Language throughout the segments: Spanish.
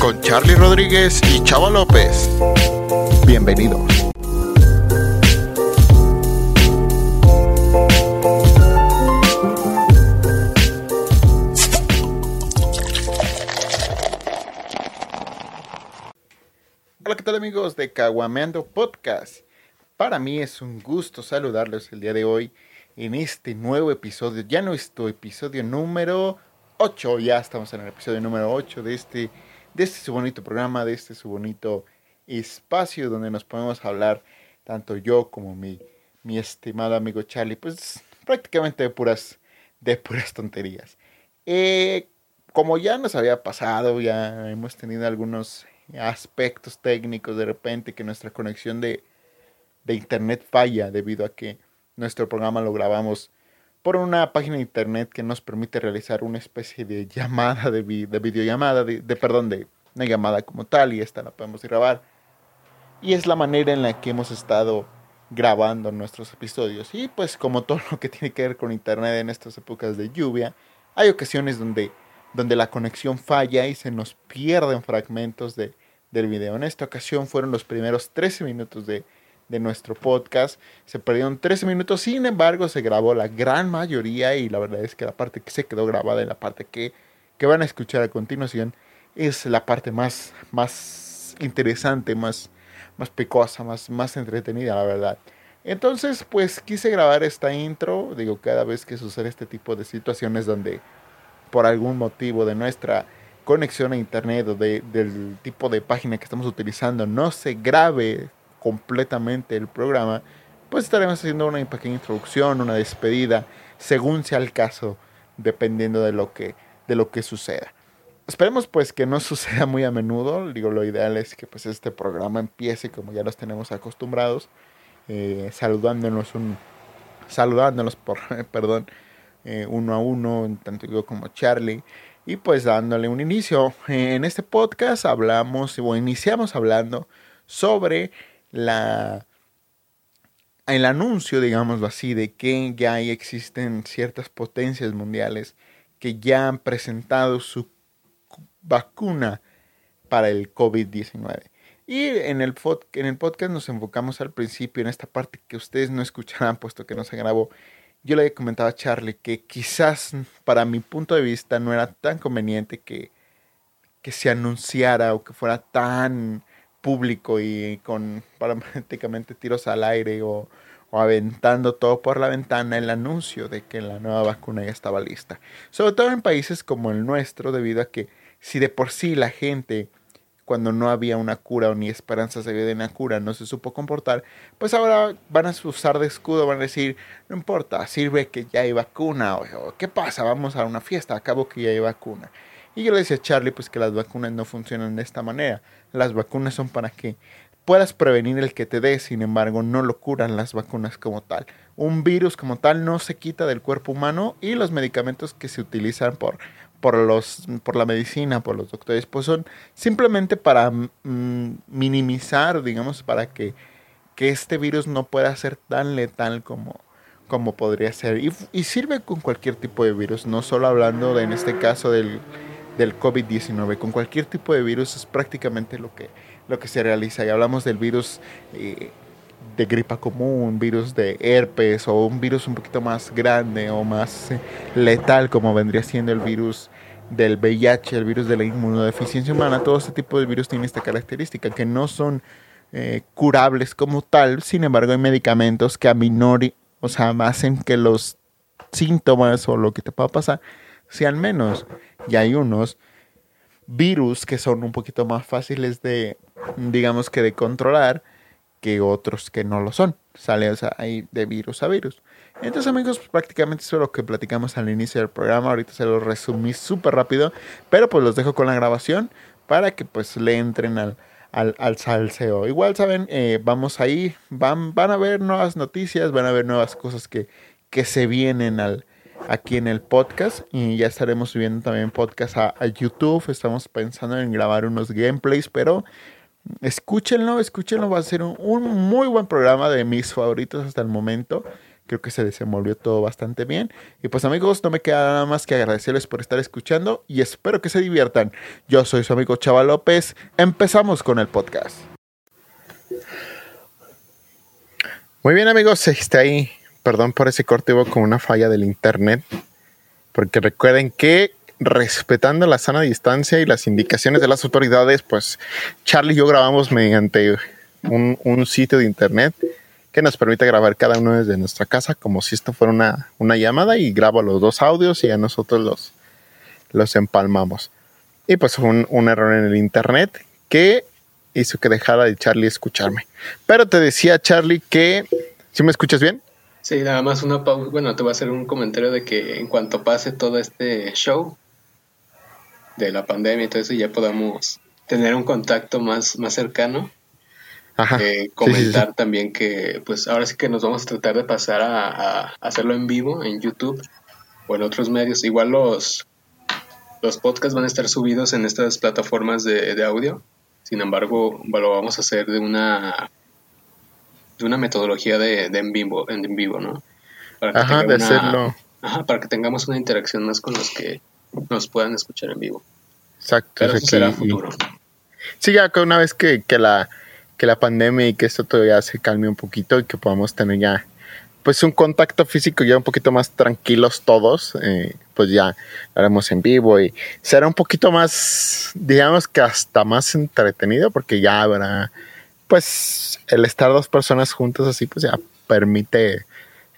Con Charlie Rodríguez y Chava López. Bienvenidos. Hola, ¿qué tal amigos de Caguameando Podcast? Para mí es un gusto saludarlos el día de hoy en este nuevo episodio, ya nuestro episodio número 8, ya estamos en el episodio número 8 de este, de este su bonito programa, de este su bonito espacio donde nos podemos hablar, tanto yo como mi, mi estimado amigo Charlie, pues prácticamente de puras, de puras tonterías. Eh, como ya nos había pasado, ya hemos tenido algunos aspectos técnicos de repente que nuestra conexión de, de internet falla debido a que nuestro programa lo grabamos por una página de internet que nos permite realizar una especie de llamada, de, de videollamada, de, de, perdón, de una llamada como tal y esta la podemos grabar. Y es la manera en la que hemos estado grabando nuestros episodios. Y pues como todo lo que tiene que ver con internet en estas épocas de lluvia, hay ocasiones donde, donde la conexión falla y se nos pierden fragmentos de, del video. En esta ocasión fueron los primeros 13 minutos de, de nuestro podcast. Se perdieron 13 minutos, sin embargo se grabó la gran mayoría y la verdad es que la parte que se quedó grabada y la parte que, que van a escuchar a continuación es la parte más, más interesante, más, más picosa, más, más entretenida, la verdad. Entonces, pues quise grabar esta intro, digo, cada vez que sucede este tipo de situaciones donde por algún motivo de nuestra conexión a internet o de, del tipo de página que estamos utilizando no se grabe completamente el programa, pues estaremos haciendo una pequeña introducción, una despedida, según sea el caso, dependiendo de lo que, de lo que suceda. Esperemos pues que no suceda muy a menudo, digo, lo ideal es que pues este programa empiece como ya los tenemos acostumbrados, eh, saludándonos un, saludándonos por, perdón, eh, uno a uno, tanto yo como Charlie, y pues dándole un inicio. En este podcast hablamos, o iniciamos hablando sobre la el anuncio, digámoslo así, de que ya existen ciertas potencias mundiales que ya han presentado su vacuna para el COVID-19. Y en el, en el podcast nos enfocamos al principio en esta parte que ustedes no escucharán puesto que no se grabó. Yo le comentaba a Charlie que quizás para mi punto de vista no era tan conveniente que, que se anunciara o que fuera tan público y con prácticamente tiros al aire o, o, aventando todo por la ventana el anuncio de que la nueva vacuna ya estaba lista. Sobre todo en países como el nuestro, debido a que si de por sí la gente cuando no había una cura o ni esperanzas de una cura no se supo comportar, pues ahora van a usar de escudo, van a decir, no importa, sirve que ya hay vacuna, o ¿qué pasa? Vamos a una fiesta, acabo que ya hay vacuna. Y yo le decía a Charlie pues que las vacunas no funcionan de esta manera. Las vacunas son para que puedas prevenir el que te dé, sin embargo, no lo curan las vacunas como tal. Un virus como tal no se quita del cuerpo humano y los medicamentos que se utilizan por, por, los, por la medicina, por los doctores, pues son simplemente para mm, minimizar, digamos, para que, que este virus no pueda ser tan letal como, como podría ser. Y, y sirve con cualquier tipo de virus, no solo hablando de, en este caso del del COVID-19. Con cualquier tipo de virus es prácticamente lo que, lo que se realiza. Y hablamos del virus eh, de gripa común, virus de herpes o un virus un poquito más grande o más eh, letal como vendría siendo el virus del VIH, el virus de la inmunodeficiencia humana. Todo este tipo de virus tiene esta característica, que no son eh, curables como tal. Sin embargo, hay medicamentos que a o sea, hacen que los síntomas o lo que te pueda pasar sean menos. Y hay unos virus que son un poquito más fáciles de, digamos que de controlar que otros que no lo son. Sale, o sea, hay de virus a virus. Entonces, amigos, pues, prácticamente eso es lo que platicamos al inicio del programa. Ahorita se lo resumí súper rápido, pero pues los dejo con la grabación para que pues le entren al, al, al salseo. Igual, saben, eh, vamos ahí, van, van a ver nuevas noticias, van a ver nuevas cosas que, que se vienen al, aquí en el podcast y ya estaremos subiendo también podcast a, YouTube. Estamos pensando en grabar unos gameplays, pero escúchenlo, escúchenlo. Va a ser un, muy buen programa de mis favoritos hasta el momento. Creo que se desenvolvió todo bastante bien. Y pues amigos, no me queda nada más que agradecerles por estar escuchando y espero que se diviertan. Yo soy su amigo Chava López. Empezamos con el podcast. Muy bien amigos, está ahí. Perdón por ese corte, hubo con una falla del internet. Porque recuerden que respetando la sana distancia y las indicaciones de las autoridades, pues Charlie y yo grabamos mediante un, sitio de internet que nos permite grabar cada uno desde nuestra casa como si esto fuera una, una llamada y grabo los dos audios y a nosotros los, los empalmamos. Y pues fue un, un error en el internet que hizo que dejara de Charlie escucharme. Pero te decía Charlie que... ¿Sí me escuchas bien? Sí, nada más una pausa. Bueno, te voy a hacer un comentario de que en cuanto pase todo este show, de la pandemia y todo eso, ya podamos tener un contacto más, más cercano. Ajá. Eh, comentar también que, pues ahora sí que nos vamos a tratar de pasar a, hacerlo en vivo en YouTube o en otros medios. Igual los, los podcasts van a estar subidos en estas plataformas de, audio. Sin embargo, lo vamos a hacer de una de una metodología de, en vivo, en vivo, ¿no? Para ajá, de hacerlo. Ajá, para que tengamos una interacción más con los que nos puedan escuchar en vivo. Exacto. Pero eso será futuro. Sí, ya que una vez que, la, que la pandemia y que esto todavía se calme un poquito y que podamos tener ya pues un contacto físico ya un poquito más tranquilos todos, eh, pues ya haremos en vivo y será un poquito más, digamos que hasta más entretenido porque ya habrá, pues el estar dos personas juntas así, pues ya permite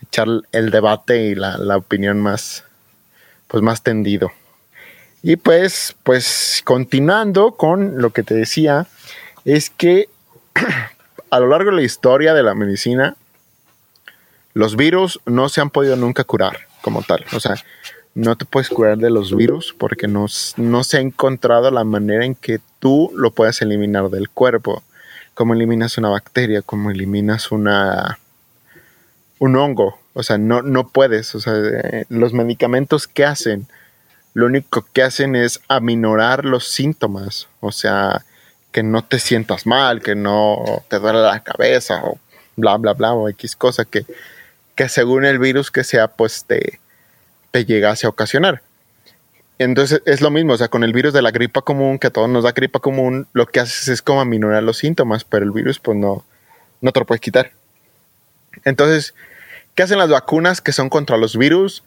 echar el debate y la, la opinión más, pues más tendido. Y pues, pues continuando con lo que te decía, es que a lo largo de la historia de la medicina, los virus no se han podido nunca curar como tal. O sea, no te puedes curar de los virus porque no, no se ha encontrado la manera en que tú lo puedas eliminar del cuerpo. Como eliminas una bacteria, como eliminas una un hongo. O sea, no, no puedes. O sea, eh, los medicamentos que hacen lo único que hacen es aminorar los síntomas, o sea, que no te sientas mal, que no te duele la cabeza o bla, bla, bla, o X cosa que, que según el virus que sea, pues te, te llegase a ocasionar. Entonces es lo mismo, o sea, con el virus de la gripa común, que a todos nos da gripa común, lo que haces es como aminorar los síntomas, pero el virus pues no, no te lo puedes quitar. Entonces, ¿qué hacen las vacunas que son contra los virus?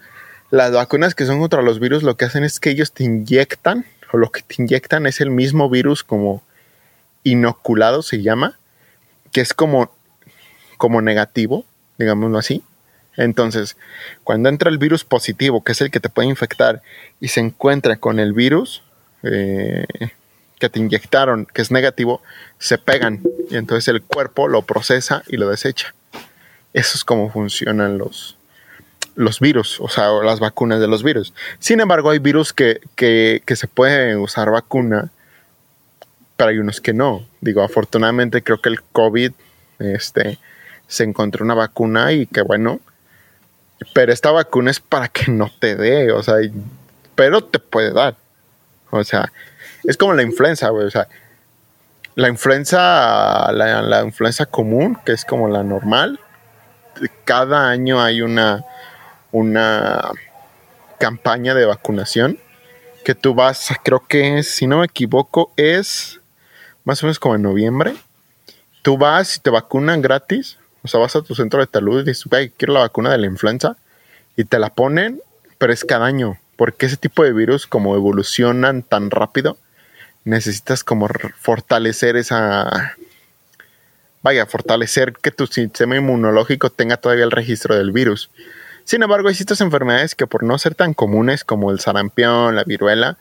Las vacunas que son contra los virus lo que hacen es que ellos te inyectan, o lo que te inyectan es el mismo virus como inoculado se llama, que es como, como negativo, digámoslo así. Entonces, cuando entra el virus positivo, que es el que te puede infectar, y se encuentra con el virus eh, que te inyectaron, que es negativo, se pegan y entonces el cuerpo lo procesa y lo desecha. Eso es como funcionan los, los virus, o sea, las vacunas de los virus. Sin embargo, hay virus que, se puede usar vacuna, pero hay unos que no. Digo, afortunadamente creo que el COVID este, se encontró una vacuna y que bueno, pero esta vacuna es para que no te dé, o sea, pero te puede dar. O sea, es como la influenza, güey, o sea, la influenza, la, la influenza común, que es como la normal, cada año hay una una campaña de vacunación que tú vas, creo que si no me equivoco, es más o menos como en noviembre. Tú vas y te vacunan gratis. O sea, vas a tu centro de salud y dices, quiero la vacuna de la influenza. Y te la ponen, pero es cada año. Porque ese tipo de virus, como evolucionan tan rápido, necesitas como fortalecer esa. Vaya, fortalecer que tu sistema inmunológico tenga todavía el registro del virus. Sin embargo, ciertas enfermedades que por no ser tan comunes como el sarampión, la viruela,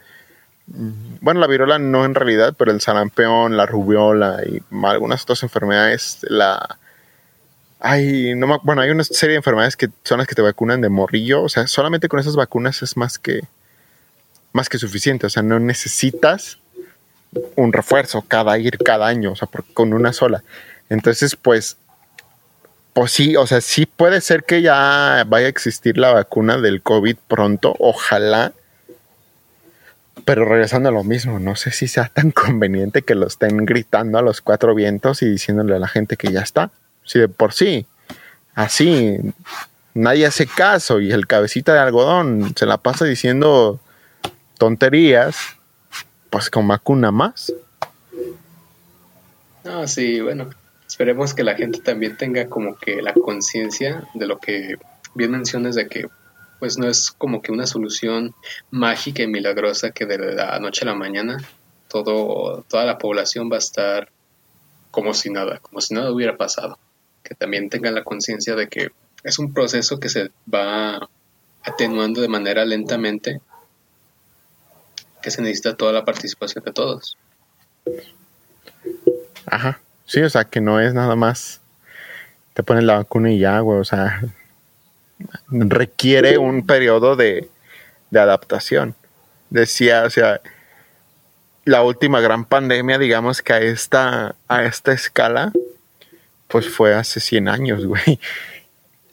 mm, bueno, la viruela no en realidad, pero el sarampión, la rubiola y algunas otras enfermedades, la... Hay, no, bueno, hay una serie de enfermedades que son las que te vacunan de morrillo, o sea, solamente con esas vacunas es más que, más que suficiente, o sea, no necesitas un refuerzo cada ir cada año, o sea, con una sola. Entonces, pues pues sí, o sea, sí puede ser que ya vaya a existir la vacuna del COVID pronto, ojalá. Pero regresando a lo mismo, no sé si sea tan conveniente que lo estén gritando a los cuatro vientos y diciéndole a la gente que ya está. Si de por sí, así, nadie hace caso y el cabecita de algodón se la pasa diciendo tonterías, pues con vacuna más. No, sí, bueno, esperemos que la gente también tenga como que la conciencia de lo que bien mencionas de que pues no es como que una solución mágica y milagrosa que de la noche a la mañana todo, toda la población va a estar como si nada, como si nada hubiera pasado. Que también tengan la conciencia de que es un proceso que se va atenuando de manera lentamente, que se necesita toda la participación de todos. Ajá, sí, o sea, que no es nada más te pones la vacuna y ya, güey, o sea, requiere un periodo de, de adaptación. Decía, o sea, la última gran pandemia, digamos que a esta, a esta escala, pues fue hace 100 años, güey.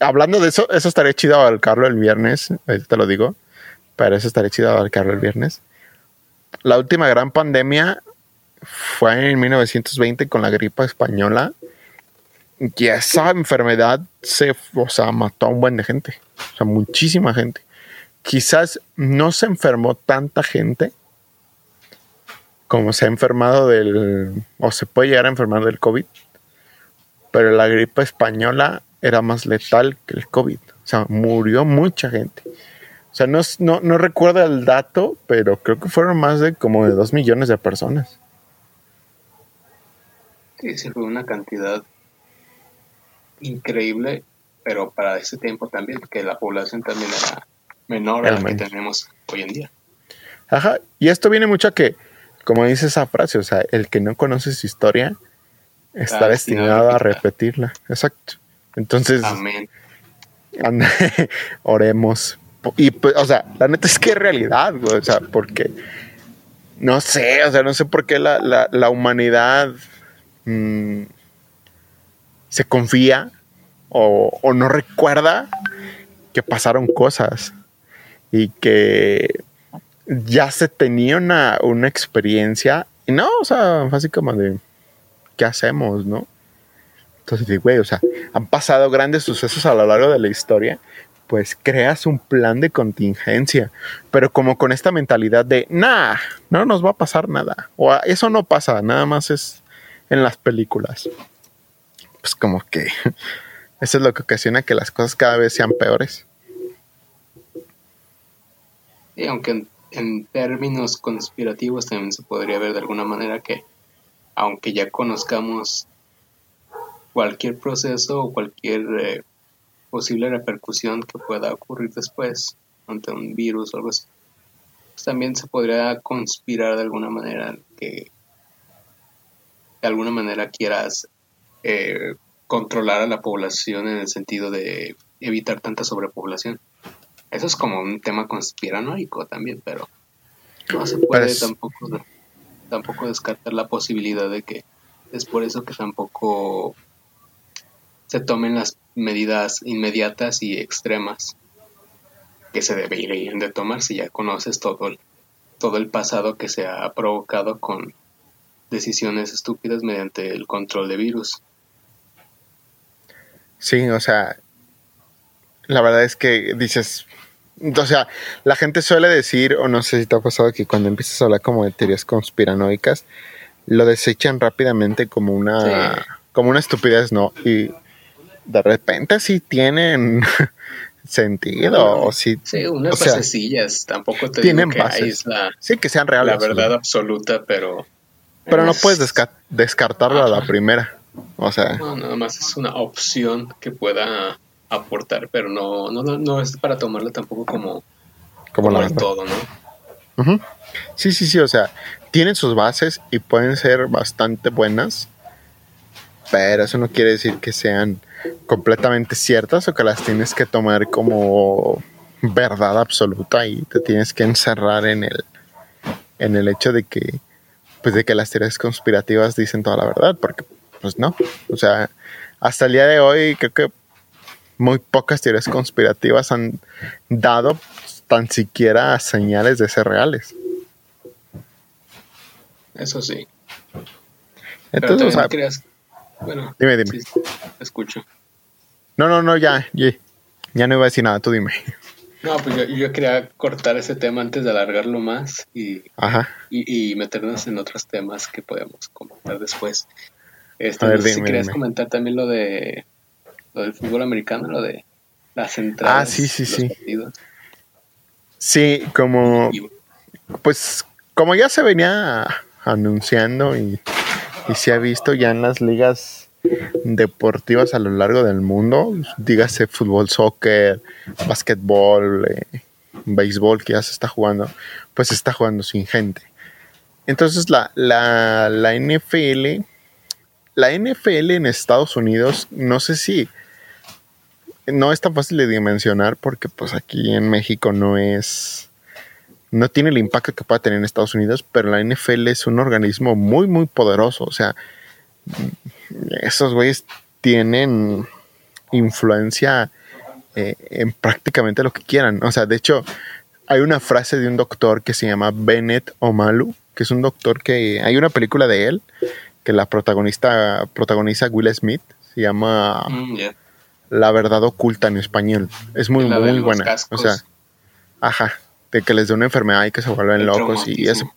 Hablando de eso, eso estaría chido abarcarlo el viernes, te lo digo, pero eso estaría chido abarcarlo el viernes. La última gran pandemia fue en 1920 con la gripa española y esa enfermedad se, o sea, mató a un buen de gente, o sea, muchísima gente. Quizás no se enfermó tanta gente como se ha enfermado del, o se puede llegar a enfermar del COVID, pero la gripe española era más letal que el COVID. O sea, murió mucha gente. O sea, no, no, no recuerdo el dato, pero creo que fueron más de como de dos millones de personas. Sí, sí, fue una cantidad increíble, pero para ese tiempo también, porque la población también era menor a la que tenemos hoy en día. Ajá, y esto viene mucho a que como dice esa frase, o sea, el que no conoce su historia está destinado a repetirla. Exacto. Entonces, Amén. oremos. Y pues, o sea, la neta es que es realidad, güey. O sea, porque no sé, o sea, no sé por qué la, humanidad mm, se confía o, o no recuerda que pasaron cosas y que ya se tenía una, experiencia. Y no, o sea, así como de, ¿qué hacemos, no? Entonces, güey, o sea, han pasado grandes sucesos a lo largo de la historia, pues creas un plan de contingencia, pero como con esta mentalidad de, nah, no nos va a pasar nada, o eso no pasa, nada más es en las películas. Pues como que eso es lo que ocasiona que las cosas cada vez sean peores. Y aunque en términos conspirativos también se podría ver de alguna manera que aunque ya conozcamos cualquier proceso o cualquier eh, posible repercusión que pueda ocurrir después ante un virus o algo así, pues también se podría conspirar de alguna manera que de alguna manera quieras eh, controlar a la población en el sentido de evitar tanta sobrepoblación. Eso es como un tema conspiranoico también, pero no se puede tampoco, tampoco descartar la posibilidad de que es por eso que tampoco se tomen las medidas inmediatas y extremas que se deberían de tomar si ya conoces todo el, todo el pasado que se ha provocado con decisiones estúpidas mediante el control de virus. Sí, o sea, la verdad es que dices, o sea, la gente suele decir, o no sé si te ha pasado que cuando empiezas a hablar como de teorías conspiranoicas, lo desechan rápidamente como una, como una estupidez, ¿no? Y de repente sí tienen sentido, o sí. Sí, unas basecillas, tampoco te tienen digo que es la, sí, que sean reales. La verdad absoluta, pero... Pero no puedes descartarlo a la primera, o sea... No, nada más es una opción que pueda aportar, pero no, no, no es para tomarlo tampoco como, como, el todo, ¿no? Sí, sí, sí, o sea, tienen sus bases y pueden ser bastante buenas, pero eso no quiere decir que sean completamente ciertas o que las tienes que tomar como verdad absoluta y te tienes que encerrar en el, en el hecho de que, pues de que las teorías conspirativas dicen toda la verdad, porque pues no, o sea, hasta el día de hoy creo que muy pocas teorías conspirativas han dado tan siquiera señales de ser reales. Eso sí. Entonces, o sea, bueno, dime, dime. escucho. No, no, no, ya, Ya no iba a decir nada, tú dime. No, pues yo, quería cortar ese tema antes de alargarlo más y, y, meternos en otros temas que podemos comentar después. Este, a ver, si querías comentar también lo de lo del fútbol americano, lo de las entradas. Ah, sí, sí, sí. Sí, como pues como ya se venía anunciando y, y se ha visto ya en las ligas deportivas a lo largo del mundo, dígase fútbol, soccer, básquetbol, eh, béisbol que ya se está jugando, pues se está jugando sin gente. Entonces la, la, la NFL, la NFL en Estados Unidos, no sé si no es tan fácil de dimensionar porque pues aquí en México no es no tiene el impacto que pueda tener en Estados Unidos, pero la NFL es un organismo muy muy poderoso, o sea, esos güeyes tienen influencia eh, en prácticamente lo que quieran. O sea, de hecho, hay una frase de un doctor que se llama Bennett Omalu, que es un doctor que hay una película de él que la protagonista protagoniza Will Smith, se llama mm, La verdad oculta en español. Es muy muy buena. O sea, ajá, de que les dé una enfermedad y que se vuelven locos y eso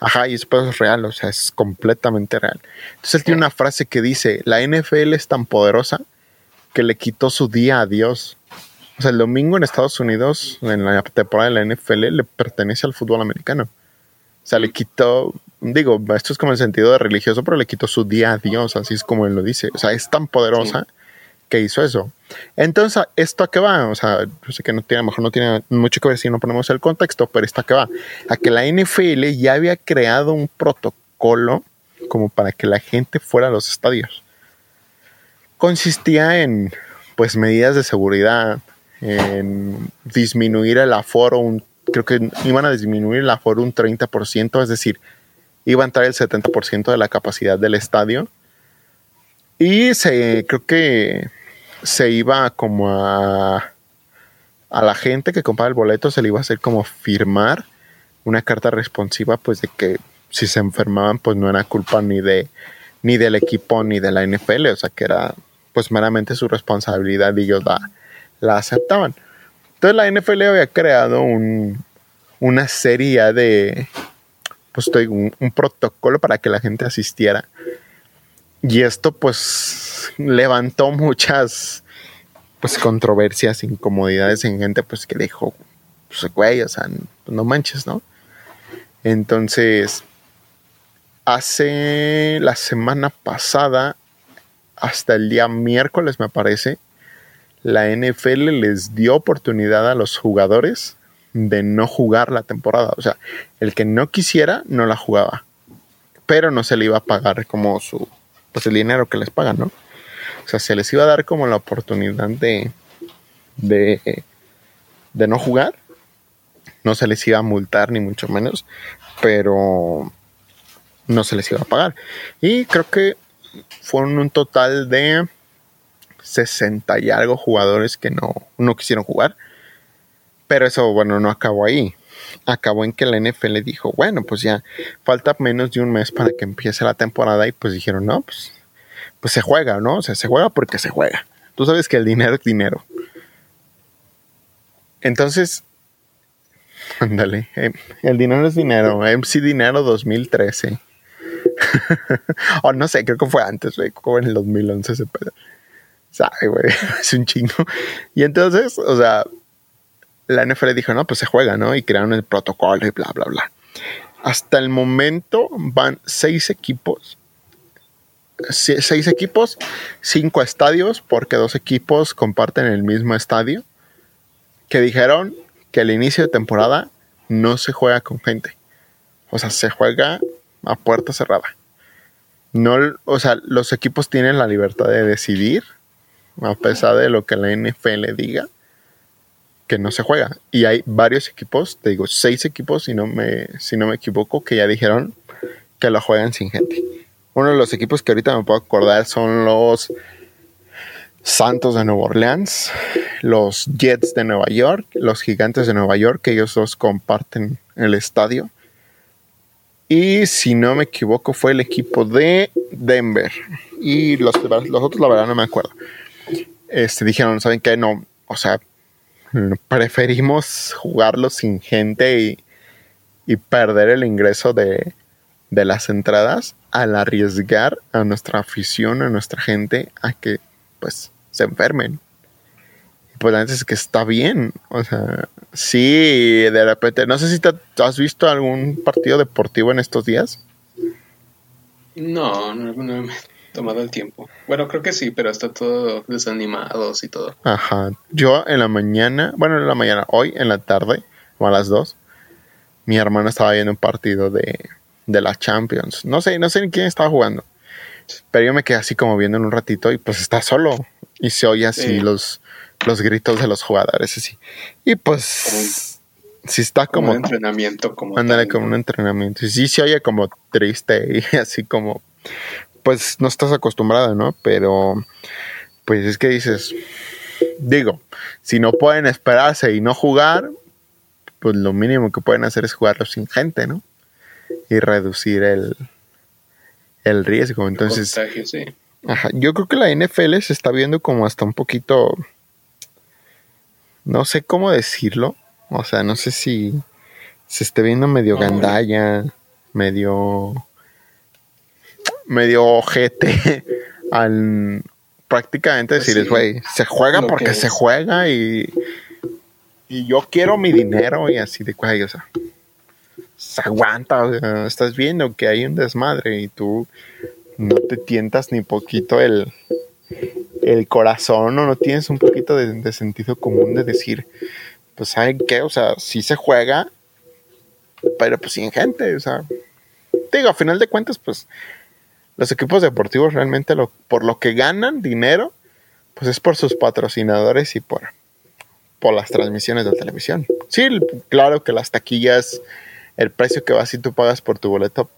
Ajá. y eso es real, o sea, es completamente real. Entonces él tiene una frase que dice, la NFL es tan poderosa que le quitó su día a Dios. O sea, el domingo en Estados Unidos, en la temporada de la NFL, le pertenece al fútbol americano. O sea, le quitó, digo, esto es como el sentido de religioso, pero le quitó su día a Dios, así es como él lo dice. O sea, es tan poderosa que hizo eso. Entonces, ¿esto a qué va? O sea, yo sé que no tiene, a lo mejor no tiene mucho que ver si no ponemos el contexto, pero ¿esto a qué va? A que la NFL ya había creado un protocolo como para que la gente fuera a los estadios. Consistía en, pues, medidas de seguridad, en disminuir el aforo, un, creo que iban a disminuir el aforo un 30%, es decir, iba a entrar el 70% de la capacidad del estadio. Y se, creo que se iba como a, a la gente que compraba el boleto, se le iba a hacer como firmar una carta responsiva, pues de que si se enfermaban, pues no era culpa ni de ni del equipo ni de la NFL, o sea que era pues meramente su responsabilidad y ellos la, la aceptaban. Entonces la NFL había creado un, una serie de, pues un, un protocolo para que la gente asistiera y esto pues levantó muchas pues controversias, incomodidades en gente pues que dijo, pues güey, o sea, no manches, ¿no? Entonces, hace la semana pasada, hasta el día miércoles me parece, la NFL les dio oportunidad a los jugadores de no jugar la temporada. O sea, el que no quisiera no la jugaba. Pero no se le iba a pagar como su, pues el dinero que les pagan, ¿no? O sea, se les iba a dar como la oportunidad de, de, de no jugar. No se les iba a multar ni mucho menos, pero no se les iba a pagar. Y creo que fueron un total de 60 y algo jugadores que no, no quisieron jugar. Pero eso, bueno, no acabó ahí. Acabó en que la NFL dijo, bueno, pues ya falta menos de un mes para que empiece la temporada y pues dijeron, no, pues, pues se juega, ¿no? O sea, se juega porque se juega. Tú sabes que el dinero es dinero. Entonces, ándale, eh, el dinero es dinero. MC Dinero 2013. o no sé, creo que fue antes, güey, como en el 2011 ese pedo. Sabe, güey, es un chingo. Y entonces, o sea, la NFL dijo, no, pues se juega, ¿no? Y crearon el protocolo y bla, bla, bla. Hasta el momento van seis equipos. Seis equipos, cinco estadios, porque dos equipos comparten el mismo estadio, que dijeron que al inicio de temporada no se juega con gente. O sea, se juega a puerta cerrada. No, o sea, los equipos tienen la libertad de decidir, a pesar de lo que la NFL diga que no se juega. Y hay varios equipos, te digo, seis equipos, si no me, si no me equivoco, que ya dijeron que lo juegan sin gente. Uno de los equipos que ahorita me puedo acordar son los Santos de Nueva Orleans, los Jets de Nueva York, los Gigantes de Nueva York, que ellos dos comparten el estadio. Y si no me equivoco, fue el equipo de Denver. Y los, los otros, la verdad, no me acuerdo. Este, dijeron, ¿saben qué? No, o sea, preferimos jugarlo sin gente y, y perder el ingreso de, de las entradas al arriesgar a nuestra afición, a nuestra gente, a que pues se enfermen. Y pues antes es que está bien. O sea, sí, de repente, no sé si has visto algún partido deportivo en estos días. No, no, no tomado el tiempo. Bueno, creo que sí, pero está todo desanimados y todo. Ajá. Yo en la mañana, bueno, en la mañana, hoy en la tarde, o a las dos, mi hermano estaba viendo un partido de, de la Champions. No sé, no sé ni quién estaba jugando. Pero yo me quedé así como viendo en un ratito y pues está solo. Y se oye así los, los gritos de los jugadores así. Y pues si está como... un entrenamiento como... Ándale, como un entrenamiento. Y sí se oye como triste y así como... Pues no estás acostumbrado, ¿no? Pero pues es que dices... Digo, si no pueden esperarse y no jugar, pues lo mínimo que pueden hacer es jugarlo sin gente, ¿no? y reducir el, el riesgo. Entonces, yo creo que la NFL se está viendo como hasta un poquito, no sé cómo decirlo, o sea, no sé si se esté viendo medio gandalla, medio, medio ojete al prácticamente pues decirles, güey, se juega porque se juega y, y yo quiero mi dinero y así de güey, o sea se aguanta, estás viendo que hay un desmadre y tú no te tientas ni poquito el, el corazón o no tienes un poquito de, sentido común de decir, pues ¿saben qué? O sea, sí se juega, pero pues sin gente, o sea, digo, a final de cuentas, pues los equipos deportivos realmente lo, por lo que ganan dinero, pues es por sus patrocinadores y por, por las transmisiones de televisión. Sí, claro que las taquillas el precio que vas si tú pagas por tu boleto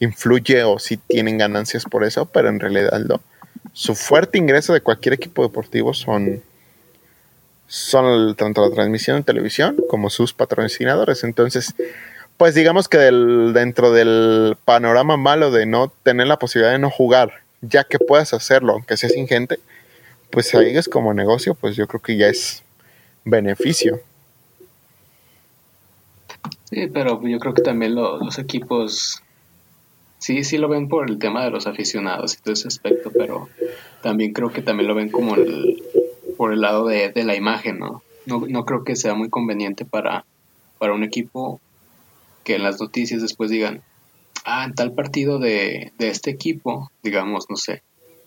influye o si tienen ganancias por eso, pero en realidad no. Su fuerte ingreso de cualquier equipo deportivo son, son tanto la transmisión en televisión como sus patrocinadores. Entonces, pues digamos que dentro del panorama malo de no tener la posibilidad de no jugar, ya que puedas hacerlo, aunque sea sin gente, pues ahí es como negocio, pues yo creo que ya es beneficio. Sí, pero yo creo que también los equipos sí, sí lo ven por el tema de los aficionados y todo ese aspecto, pero también creo que también lo ven como el, por el lado de, la imagen, ¿no? ¿no? No creo que sea muy conveniente para, para un equipo que en las noticias después digan, ah, en tal partido de, de este equipo, digamos, no sé,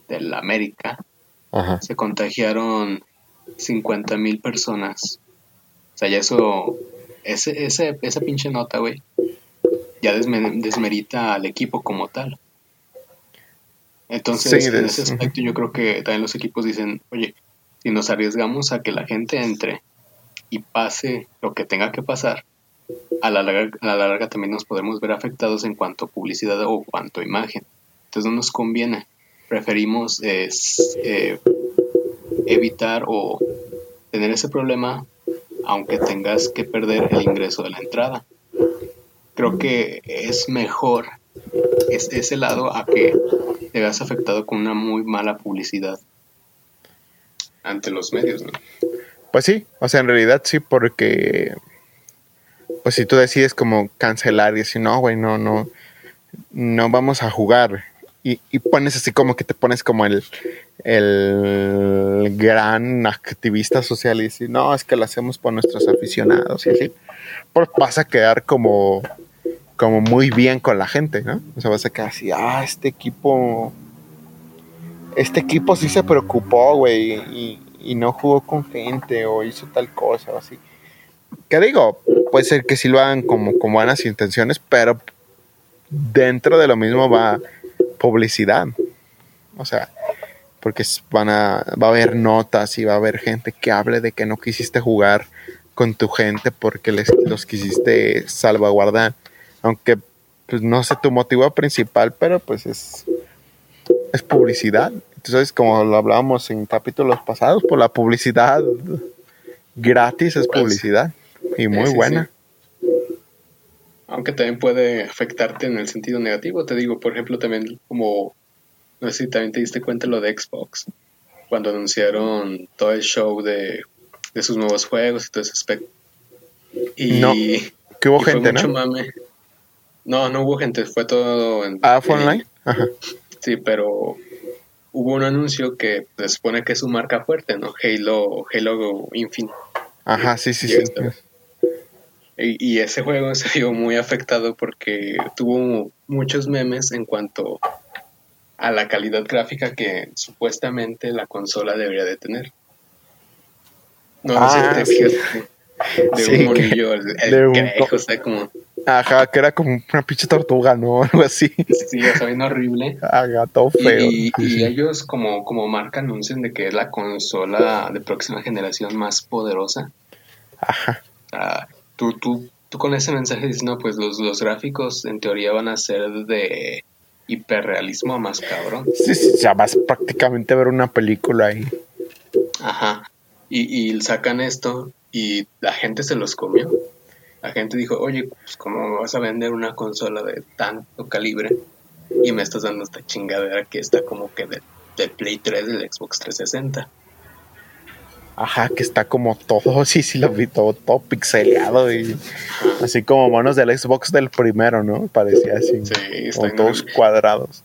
del América, se contagiaron 50 mil personas. O sea, ya eso ese, ese, esa pinche nota, güey, ya desmerita al equipo como tal. Entonces, en ese aspecto yo creo que también los equipos dicen, oye, si nos arriesgamos a que la gente entre y pase lo que tenga que pasar, a la larga, también nos podemos ver afectados en cuanto a publicidad o cuanto a imagen. Entonces no nos conviene. Preferimos eh, evitar o tener ese problema aunque tengas que perder el ingreso de la entrada. Creo que es mejor ese lado a que te veas afectado con una muy mala publicidad ante los medios, ¿no? Pues sí, o sea, en realidad sí, porque pues si tú decides como cancelar y decir, no, güey, no, no, no vamos a jugar, y, pones así como que te pones como el, el gran activista social y dices, no, es que lo hacemos por nuestros aficionados y así, pues vas a quedar como, como muy bien con la gente, ¿no? O sea, vas a quedar así, ah, este equipo, este equipo sí se preocupó, güey, y, y no jugó con gente o hizo tal cosa o así. ¿Qué digo? Puede ser que sí lo hagan como con buenas intenciones, pero dentro de lo mismo va publicidad. O sea, porque van a, va a haber notas y va a haber gente que hable de que no quisiste jugar con tu gente porque les, los quisiste salvaguardar. Aunque pues no sé tu motivo principal, pero pues es, es publicidad. Entonces, como lo hablábamos en capítulos pasados, por pues, la publicidad gratis es pues, publicidad y muy buena aunque también puede afectarte en el sentido negativo. Te digo, por ejemplo, también como, no sé si también te diste cuenta lo de Xbox, cuando anunciaron todo el show de de sus nuevos juegos y todo ese aspecto. Y, No, Que hubo y fue gente, mucho ¿no? mame. No, no hubo gente, fue todo en, Ah, fue online. Ajá. Sí, pero hubo un anuncio que se supone que es su marca fuerte, ¿no? Halo, Halo Infinite. Ajá, sí, sí, sí. Y, y ese juego se vio muy afectado porque tuvo muchos memes en cuanto a la calidad gráfica que supuestamente la consola debería de tener. No, no Ah, sé sí. si te fijas de, Sí, un monillo, el, el de un o sea, como, Ajá, que era como una pinche tortuga, ¿no? Algo así. sí, o sea, bien horrible. Haga todo feo. y- y ellos como, como marca anuncian de que es la consola de próxima generación más poderosa. Ajá. Sea, tú, tú, tú con ese mensaje dices, no, pues los, los gráficos en teoría van a ser de hiperrealismo más cabrón. Sí, sí, ya vas prácticamente a ver una película ahí. Ajá. Y, y sacan esto y la gente se los comió. La gente dijo, oye, pues ¿cómo vas a vender una consola de tanto calibre? Y me estás dando esta chingadera que está como que de, de Play 3 del Xbox 360. Ajá, que está como todo, sí, sí lo vi, todo, todo pixeleado y así como monos del Xbox del primero, ¿no? Parecía así. Sí, está como todos cuadrados.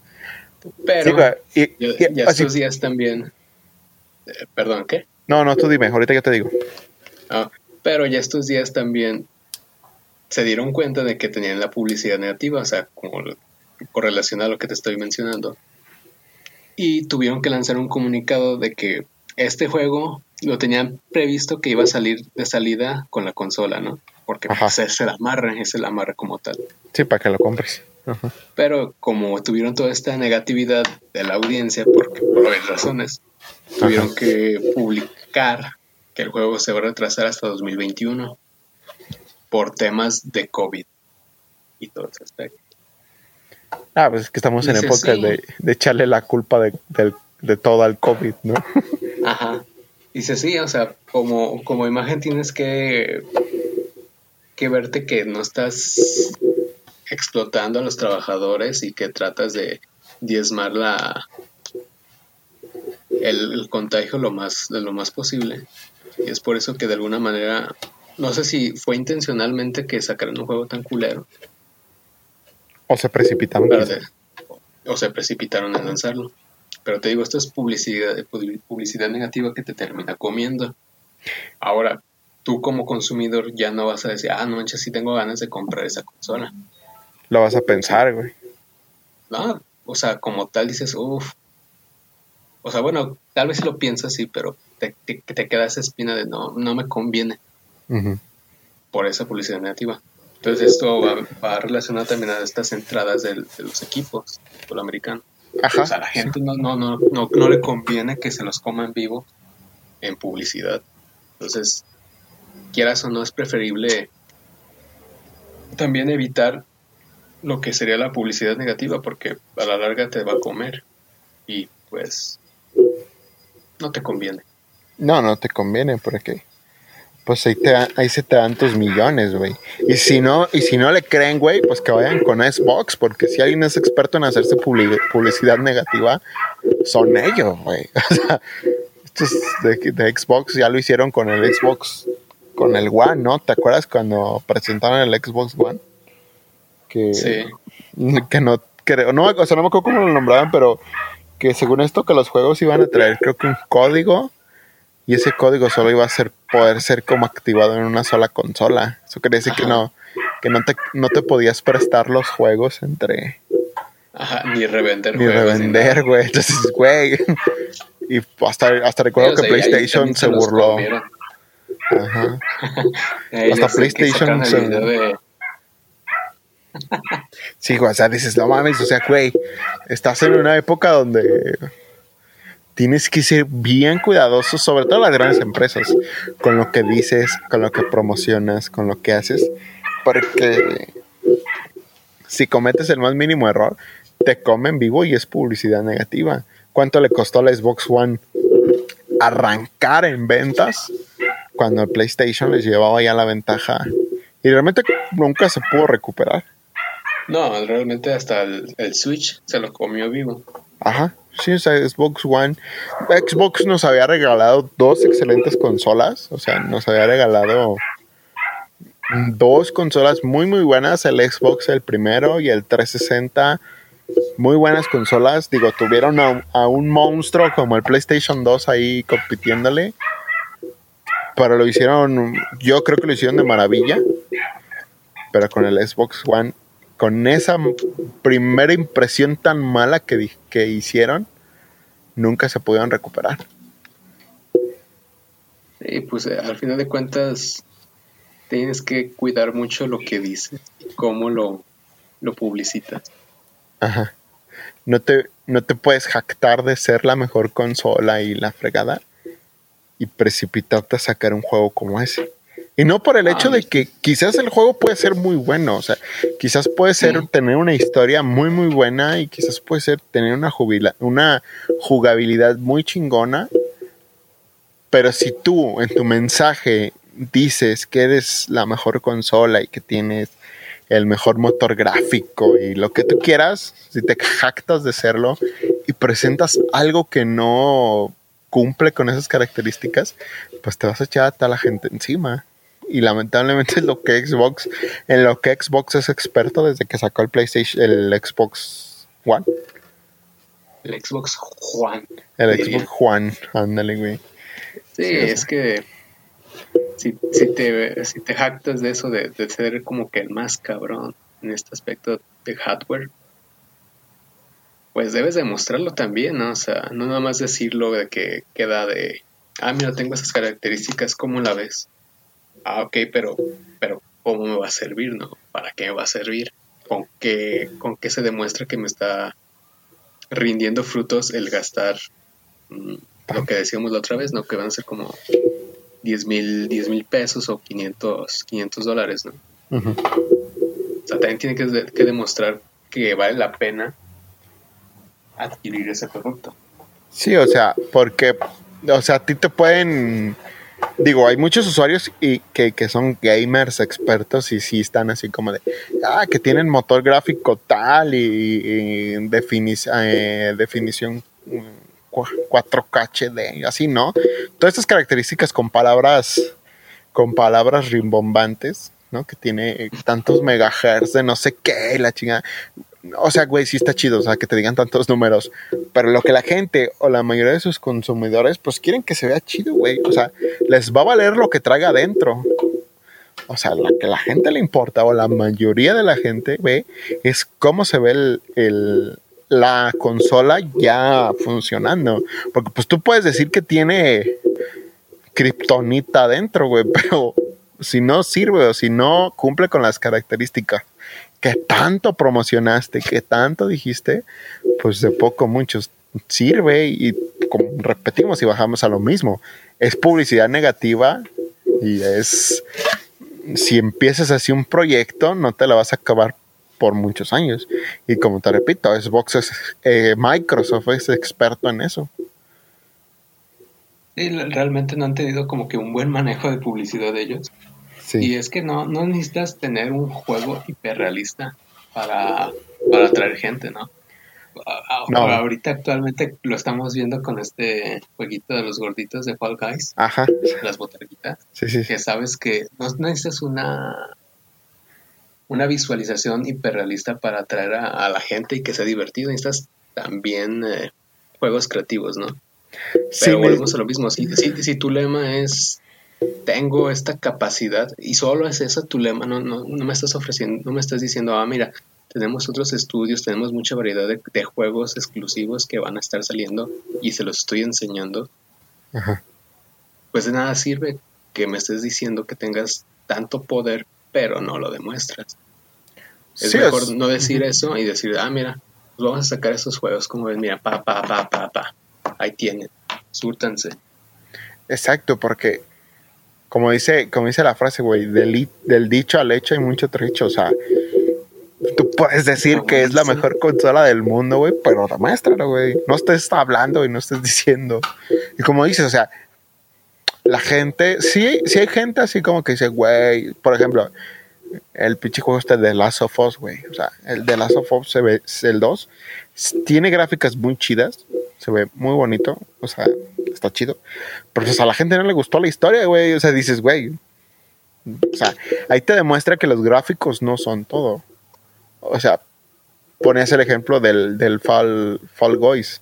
Pero Sí, güey, y- ya, y ya así- estos días también... eh, perdón, ¿qué? no, no, tú dime, ahorita yo te digo. Ah, pero ya estos días también se dieron cuenta de que tenían la publicidad negativa, o sea, como lo- correlacionada a lo que te estoy mencionando. Y tuvieron que lanzar un comunicado de que este juego lo tenían previsto que iba a salir de salida con la consola, ¿no? Porque pues, es el amarre, es el amarre como tal. Sí, para que lo compres. Ajá. Pero como tuvieron toda esta negatividad de la audiencia, porque por varias razones, tuvieron que publicar que el juego se va a retrasar hasta 2021 por temas de COVID y todo ese aspecto. Ah, pues es que estamos en época sí. de, de echarle la culpa de, del- de todo al COVID, ¿no? Ajá. Dice, sí, o sea, como, como imagen tienes que, que verte que no estás explotando a los trabajadores y que tratas de diezmar la el, el contagio lo más, lo más posible. Y es por eso que de alguna manera, no sé si fue intencionalmente que sacaran un juego tan culero, O se precipitaron. o se precipitaron en lanzarlo. Pero te digo, esto es publicidad, publicidad negativa que te termina comiendo. Ahora, tú como consumidor ya no vas a decir, ah, no manches, sí tengo ganas de comprar esa consola. Lo vas a pensar, güey. No, o sea, como tal dices, uff. O sea, bueno, tal vez lo piensas sí, pero te, te, te queda esa espina de no, no me conviene por esa publicidad negativa. Entonces esto va, va relacionado también a estas entradas del- de los equipos fútbol americano. Ajá. O sea, a la gente no, no, no, no, no le conviene que se los coman vivo en publicidad. Entonces, quieras o no, es preferible también evitar lo que sería la publicidad negativa, porque a la larga te va a comer y pues no te conviene. No, no te conviene porque pues ahí, te, ahí se te dan tus millones, güey. Y si no, y si no le creen, güey, pues que vayan con Xbox, porque si alguien es experto en hacerse publi- publicidad negativa, son ellos, güey. O sea, estos de, de Xbox ya lo hicieron con el Xbox, con el One, ¿no? ¿Te acuerdas cuando presentaron el Xbox One? Que, Sí, que no creo, no, o sea, no me acuerdo cómo lo nombraban, pero que según esto que los juegos iban a traer creo que un código y ese código solo iba a ser poder ser como activado en una sola consola. Eso quiere decir que no que no te no te podías prestar los juegos entre ajá, ni revender ni juegos, revender, güey. Entonces, güey, y hasta hasta recuerdo que PlayStation se burló. comieron. Ajá. Hasta PlayStation se- de- Sí, güey, o sea, dices, no mames, o sea, güey, estás en una época donde tienes que ser bien cuidadoso, sobre todo las grandes empresas, con lo que dices, con lo que promocionas, con lo que haces, porque si cometes el más mínimo error, te comen vivo y es publicidad negativa. ¿Cuánto le costó a la Xbox One arrancar en ventas cuando el PlayStation les llevaba ya la ventaja? Y realmente nunca se pudo recuperar. No, realmente hasta el, el Switch se lo comió vivo. Ajá, O sea, Xbox One. Xbox nos había regalado dos excelentes consolas. O sea, nos había regalado dos consolas muy, muy buenas. El Xbox, el primero, y el 360. Muy buenas consolas. Digo, tuvieron a, un monstruo como el PlayStation 2 ahí compitiéndole. Pero lo hicieron, yo creo que lo hicieron de maravilla. Pero con el Xbox One con esa primera impresión tan mala que, que hicieron, nunca se pudieron recuperar. Y pues eh, al final de cuentas tienes que cuidar mucho lo que dices y cómo lo, lo publicitas. Ajá. No te, no te puedes jactar de ser la mejor consola y la fregada y precipitarte a sacar un juego como ese. Y no por el hecho de que quizás el juego puede ser muy bueno, o sea, quizás puede ser tener una historia muy muy buena y quizás puede ser tener una, una jugabilidad muy chingona, pero si tú en tu mensaje dices que eres la mejor consola y que tienes el mejor motor gráfico y lo que tú quieras, si te jactas de serlo y presentas algo que no cumple con esas características, pues te vas a echar a toda la gente encima y lamentablemente es lo que Xbox, en lo que Xbox es experto desde que sacó el PlayStation, el Xbox One. El Xbox One. El Xbox One, ándale, güey. Sí, es que si, si, te, si te jactas de eso, de, de, ser como que el más cabrón en este aspecto de hardware, pues debes demostrarlo también, ¿no? O sea, no nada más decirlo de que queda de, ah, mira, tengo esas características, ¿cómo la ves? Ah, ok, pero, pero ¿cómo me va a servir, no? ¿Para qué me va a servir? ¿Con qué, con qué se demuestra que me está rindiendo frutos el gastar mm, lo que decíamos la otra vez, ¿no? Que van a ser como 10 mil pesos o 500, 500 dólares, ¿no? O sea, también tiene que, que, demostrar que vale la pena adquirir ese producto. Sí, o sea, porque, o sea, a ti te pueden digo, hay muchos usuarios y que, son gamers expertos y sí están así como de, ah, que tienen motor gráfico tal y, eh, definición 4K HD, así, ¿no? Todas estas características con palabras, con palabras rimbombantes, ¿no? Que tiene tantos megahertz de no sé qué, la chingada o sea, güey, sí está chido, o sea, que te digan tantos números, pero lo que la gente o la mayoría de sus consumidores, pues quieren que se vea chido, güey, o sea, les va a valer lo que traiga adentro. O sea, lo que la gente le importa, o la mayoría de la gente ve, es cómo se ve el, la consola ya funcionando. Porque pues tú puedes decir que tiene kriptonita adentro, güey, pero si no sirve o si no cumple con las características que tanto promocionaste, que tanto dijiste, pues de poco muchos sirve y repetimos y bajamos a lo mismo. Es publicidad negativa y es, si empiezas así un proyecto, no te la vas a acabar por muchos años. Y como te repito, es, eh, Microsoft es experto en eso. Sí, realmente no han tenido como que un buen manejo de publicidad de ellos. Y es que no, no necesitas tener un juego hiperrealista para, para atraer gente, ¿no? Ahorita actualmente lo estamos viendo con este jueguito de los gorditos de Fall Guys. Ajá. Las botarguitas. Que sabes que no necesitas una una visualización hiperrealista para atraer a, la gente y que sea divertido. Necesitas también eh, juegos creativos, ¿no? Pero volvemos a lo mismo. Si, si, si tu lema es tengo esta capacidad y solo es esa tu lema, no, no, no me estás ofreciendo, no me estás diciendo, ah, mira, tenemos otros estudios, tenemos mucha variedad de, juegos exclusivos que van a estar saliendo y se los estoy enseñando. Pues de nada sirve que me estés diciendo que tengas tanto poder, pero no lo demuestras. Es mejor no decir eso y decir, ah, mira, pues vamos a sacar esos juegos, como ven, mira, pa, pa, pa, pa, pa, ahí tienen, súrtanse. Exacto, porque como dice, como dice la frase, güey, del, del dicho al hecho hay mucho trecho. O sea, tú puedes decir que es la mejor consola del mundo, güey, pero demuéstralo, güey. No estés hablando y no estés diciendo. Y como dices, o sea, la gente, sí, sí hay gente así como que dice, güey, por ejemplo, el pinche juego este de Last of Us, güey. O sea, el de Last of Us, el 2, tiene gráficas muy chidas, se ve muy bonito, o sea, está chido. Pero pues, a la gente no le gustó la historia, güey. O sea, dices, güey. O sea, ahí te demuestra que los gráficos no son todo. O sea, pones el ejemplo del, del Fall, Fall Guys.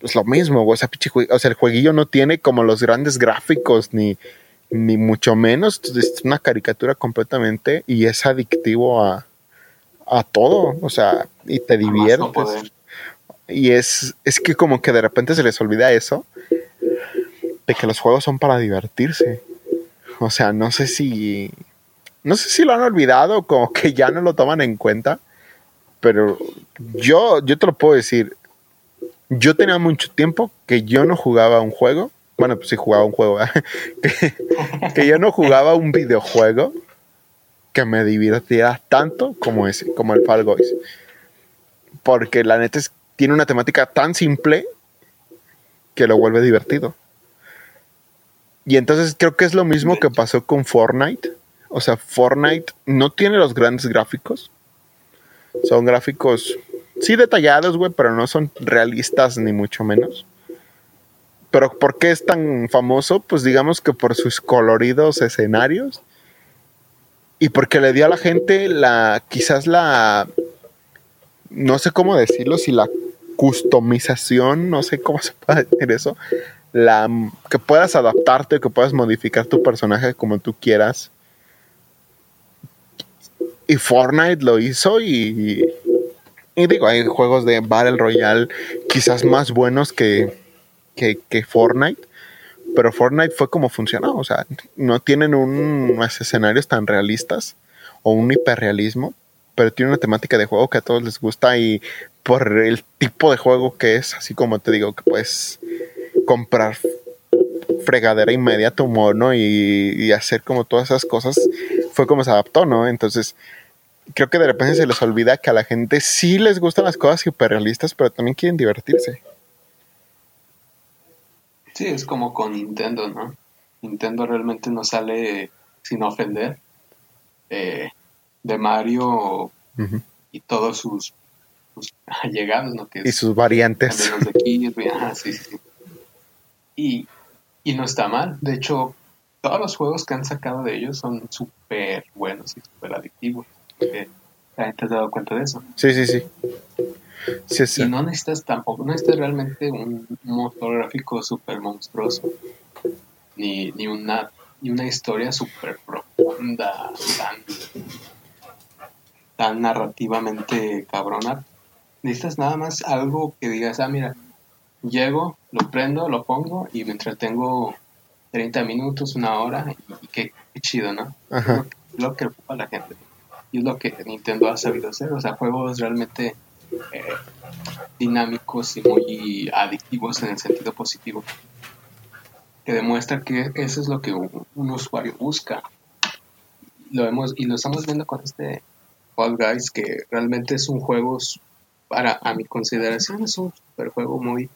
Es lo mismo, güey. O sea, o sea, el jueguillo no tiene como los grandes gráficos, ni, ni mucho menos. Es una caricatura completamente y es adictivo a, a todo. O sea, y te diviertes. y es, es que como que de repente se les olvida eso, de que los juegos son para divertirse. O sea, no sé si... No sé si lo han olvidado, como que ya no lo toman en cuenta. Pero yo, yo te lo puedo decir. Yo tenía mucho tiempo que yo no jugaba un juego. Bueno, pues sí jugaba un juego. que, yo no jugaba un videojuego que me divirtiera tanto como ese, como el Fall Guys. Porque la neta es, tiene una temática tan simple que lo vuelve divertido. Y entonces creo que es lo mismo que pasó con Fortnite. O sea, Fortnite no tiene los grandes gráficos. Son gráficos, sí detallados, güey, pero no son realistas ni mucho menos. Pero ¿por qué es tan famoso? Pues digamos que por sus coloridos escenarios. Y porque le dio a la gente la, quizás la, no sé cómo decirlo, si la customización, no sé cómo se puede decir eso, la, que puedas adaptarte, que puedas modificar tu personaje como tú quieras. Y Fortnite lo hizo y, y digo, hay juegos de Battle Royale quizás más buenos que, que, Fortnite, pero Fortnite fue como funcionó, o sea, no tienen unos escenarios tan realistas o un hiperrealismo, pero tiene una temática de juego que a todos les gusta y por el tipo de juego que es, así como te digo, que puedes comprar fregadera inmediata tu mono y, hacer como todas esas cosas, fue como se adaptó, ¿no? Entonces, creo que de repente se les olvida que a la gente sí les gustan las cosas hiperrealistas, pero también quieren divertirse. Sí, es como con Nintendo, ¿no? Nintendo realmente no sale sin ofender eh, de Mario y todos sus, allegados, ¿no? y sus variantes. sí, sí. Y, no está mal. De hecho, todos los juegos que han sacado de ellos son súper buenos y súper adictivos. ¿Te has dado cuenta de eso? Sí, sí, sí. sí, Y no necesitas tampoco, no necesitas realmente un motor gráfico súper monstruoso. Ni, ni, una, ni una historia súper profunda, tan, tan narrativamente cabrona. Necesitas nada más algo que digas, ah, mira, Llego, lo prendo, lo pongo y me entretengo 30 minutos, una hora y, qué, chido, ¿no? Es lo, que ocupa la gente. Y es lo que Nintendo ha sabido hacer. O sea, juegos realmente eh, dinámicos y muy adictivos en el sentido positivo. Que demuestra que eso es lo que un, usuario busca. Lo vemos y lo estamos viendo con este Fall Guys, que realmente es un juego, para a mi consideración, es un super juego muy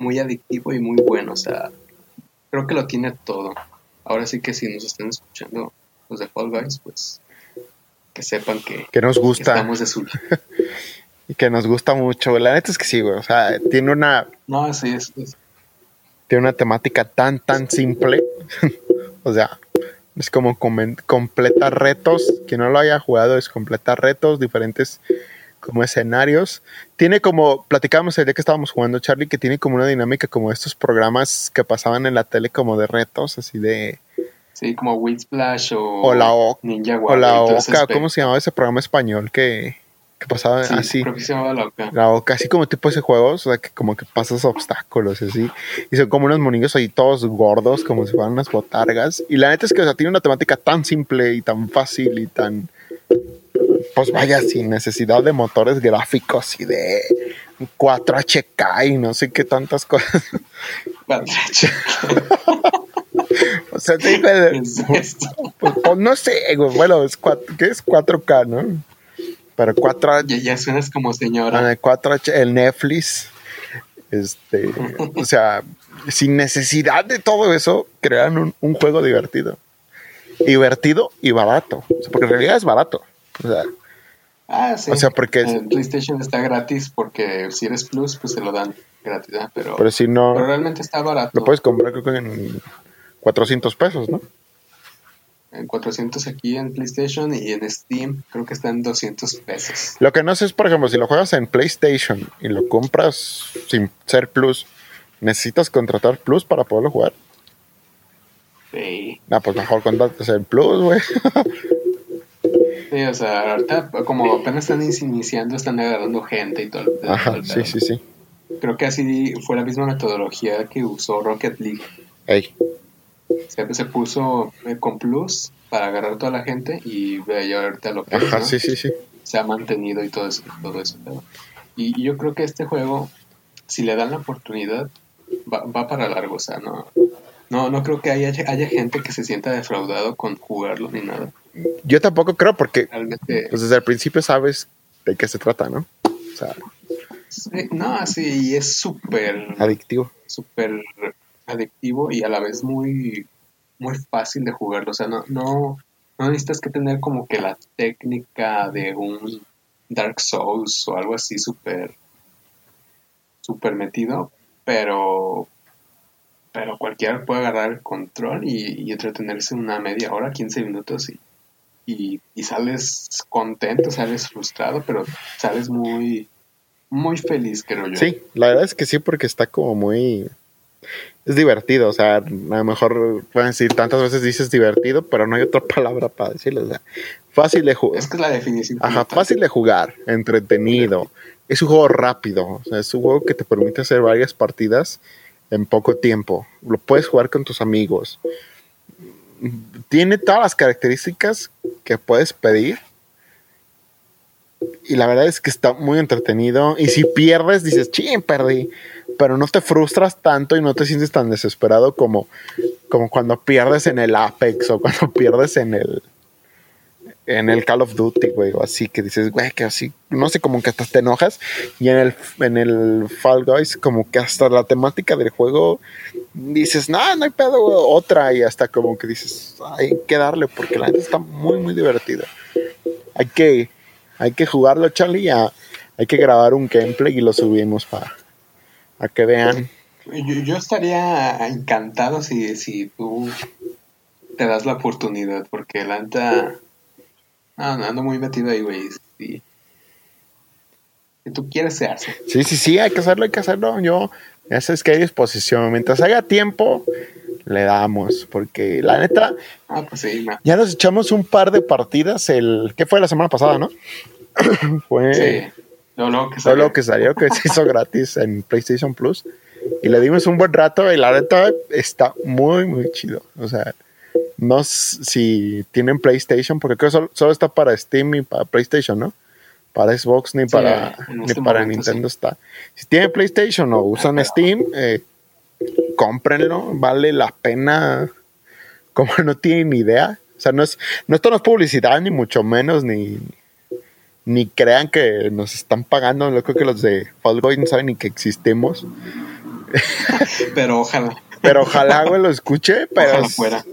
muy adictivo y muy bueno. O sea, creo que lo tiene todo. Ahora sí que si nos están escuchando los de Fall Guys, pues que sepan que, que nos gusta. estamos de su y que nos gusta mucho. La neta es que sí, güey. O sea, tiene una. No, sí, es. Tiene una temática tan, tan simple. o sea, es como completar retos. Quien no lo haya jugado es completar retos, diferentes como escenarios. Tiene como, platicábamos el día que estábamos jugando, Charlie, que tiene como una dinámica como estos programas que pasaban en la tele como de retos, así de... Sí, como Witsplash o, o la o, Ninja. O la Oca, ¿cómo se llamaba ese programa español que, que pasaba así? Creo que se llamaba la Oca. La Oca, así como tipo ese juego, o sea, que como que pasas obstáculos así. Y son como unos monillos ahí todos gordos, como si fueran unas botargas. Y la neta es que, o sea, tiene una temática tan simple y tan fácil y tan pues vaya, sin necesidad de motores gráficos y de 4HK y no sé qué tantas cosas. 4HK. o sea, sí, pues, pues, pues, no sé, bueno, es ¿qué es 4K, no? Pero 4 Ya, ya suenas como señora. 4H, el Netflix. Este, o sea, sin necesidad de todo eso, crean un, un juego divertido. Divertido y barato. porque en realidad es barato. O sea, Ah, sí. O sea, porque... PlayStation está gratis porque si eres Plus, pues se lo dan. gratis, ¿eh? pero, Pero si no, pero realmente está barato. lo puedes comprar creo que en 400 pesos, ¿no? En 400 aquí en PlayStation y en Steam creo que está en 200 pesos. Lo que no sé es, por ejemplo, si lo juegas en PlayStation y lo compras sin ser Plus, ¿necesitas contratar Plus para poderlo jugar? Sí. Ah, pues mejor contratas el Plus, güey. Sí, o sea, ahorita como apenas están iniciando, están agarrando gente y todo. todo Ajá, el sí, sí, sí. Creo que así fue la misma metodología que usó Rocket League. Ey, Se, se puso eh, con Plus para agarrar toda la gente y ya ahorita lo que es, ajá, ¿no? sí, sí, sí. se ha mantenido y todo eso. Todo eso pero- y, y yo creo que este juego, si le dan la oportunidad, va, va para largo. O sea, no, no, no creo que haya, haya gente que se sienta defraudado con jugarlo ni nada. Yo tampoco creo porque Realmente, pues desde el principio sabes de qué se trata, ¿no? O sea, sí, no, sí, es súper, adictivo. súper adictivo y a la vez muy, muy fácil de jugarlo. O sea, no, no, no necesitas que tener como que la técnica de un Dark Souls o algo así súper, súper metido, pero, pero cualquiera puede agarrar el control y, y entretenerse una media hora, 15 minutos y, y, y sales contento, sales frustrado, pero sales muy, muy feliz, creo yo. Sí, la verdad es que sí, porque está como muy... Es divertido, o sea, a lo mejor pueden decir tantas veces dices divertido, pero no hay otra palabra para decirlo. O sea, fácil de jugar. Es que es la definición. Ajá, fácil de jugar, entretenido. Es un juego rápido, o sea, es un juego que te permite hacer varias partidas en poco tiempo. Lo puedes jugar con tus amigos. Tiene todas las características que puedes pedir. Y la verdad es que está muy entretenido. Y si pierdes, dices, ching, perdí. Pero no te frustras tanto y no te sientes tan desesperado como, como cuando pierdes en el Apex o cuando pierdes en el, en el Call of Duty, güey, o así que dices, güey, que así, no sé, como que hasta te enojas. Y en el, en el Fall Guys, como que hasta la temática del juego dices, no, no hay pedo, güey, otra. Y hasta como que dices, hay que darle, porque la gente está muy, muy divertida. Hay que, hay que jugarlo, Charlie, hay que grabar un gameplay y lo subimos para que vean. Yo, yo estaría encantado si, si tú te das la oportunidad, porque la neta. No, no, ando muy metido ahí, güey. Si, si tú quieres, se hace. Sí, sí, sí, hay que hacerlo, hay que hacerlo. Yo, ya sabes que hay disposición. Mientras haya tiempo, le damos. Porque la neta, Ah, pues sí, no. ya nos echamos un par de partidas. El, ¿Qué fue la semana pasada, no? fue Sí. Luego que solo salió. que salió, que se hizo gratis en PlayStation Plus. Y le dimos un buen rato. Y la neta está muy, muy chido. O sea, no si tienen PlayStation, porque creo que solo, solo está para Steam y para PlayStation, ¿no? Para Xbox ni Sí, para, en ni este para momento, Nintendo está. Si tienen PlayStation o usan Steam, eh, cómprenlo, vale la pena. Como no tienen ni idea. O sea, no es, no esto no es publicidad, ni mucho menos, ni, ni crean que nos están pagando. Yo creo que los de Fall Guys no saben ni que existimos. Pero ojalá. Pero ojalá, güey, lo escuche. Pero Ojalá fuera.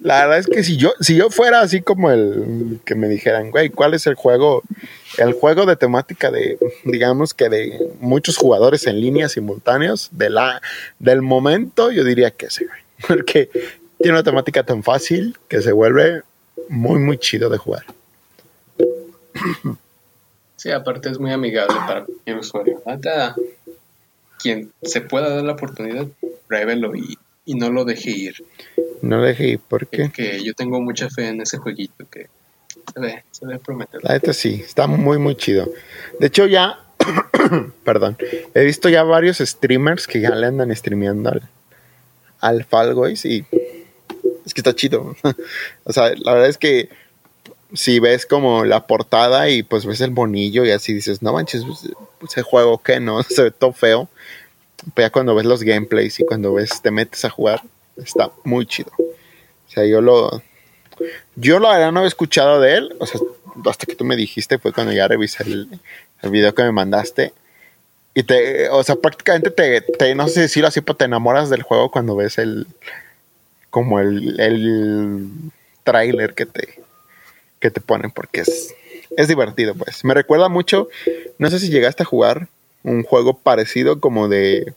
La verdad es que si yo, si yo fuera así como el que me dijeran, güey, ¿cuál es el juego? El juego de temática de, digamos que de muchos jugadores en línea simultáneos de la, del momento, yo diría que sí, güey. Porque tiene una temática tan fácil que se vuelve muy, muy chido de jugar. Sí, aparte es muy amigable para cualquier usuario. La neta, quien se pueda dar la oportunidad, pruébelo y, y no lo deje ir. No dejé ir, ¿por qué? Que yo tengo mucha fe en ese jueguito que se ve, se ve prometedor. La neta sí, está muy, muy chido. De hecho, ya, perdón, he visto ya varios streamers que ya le andan streameando al, al Fall Guys y es que está chido. o sea, la verdad es que si ves como la portada y pues ves el bonillo y así dices, no manches, pues, ese juego que no, se ve todo feo. Ya cuando ves los gameplays y cuando ves, te metes a jugar, está muy chido. O sea, yo lo, yo la verdad no había escuchado de él, o sea, hasta que tú me dijiste fue cuando ya revisé el, el video que me mandaste. Y te, o sea, prácticamente te, te- no sé si decirlo así, pero te enamoras del juego cuando ves el, como el, el tráiler que te, que te ponen, porque es, es divertido, pues. Me recuerda mucho, no sé si llegaste a jugar un juego parecido como de,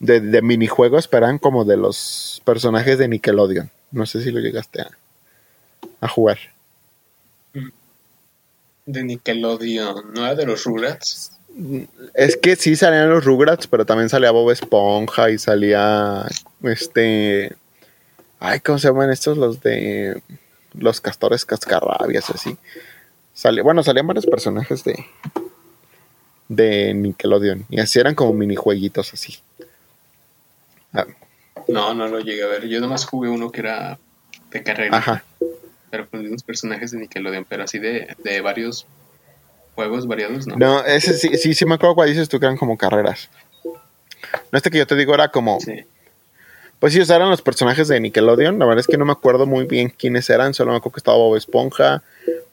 de, de minijuegos, pero eran como de los personajes de Nickelodeon. No sé si lo llegaste a, a jugar. De Nickelodeon, ¿no era de los Rugrats? Es que sí salían los Rugrats, pero también salía Bob Esponja y salía este... Ay, ¿cómo se llaman estos? Los de... Los castores cascarrabias, así. Bueno, salían varios personajes de... De Nickelodeon. Y así eran como minijueguitos así. Ah, No, no lo llegué a ver. Yo nomás jugué uno que era de carrera. Ajá. Pero con unos personajes de Nickelodeon, pero así de, de varios juegos variados, ¿no? No, ese sí, sí, sí me acuerdo cuál dices tú que eran como carreras. No, este que yo te digo era como... Sí. Pues sí, o sea, eran los personajes de Nickelodeon. La verdad es que no me acuerdo muy bien quiénes eran. Solo me acuerdo que estaba Bob Esponja,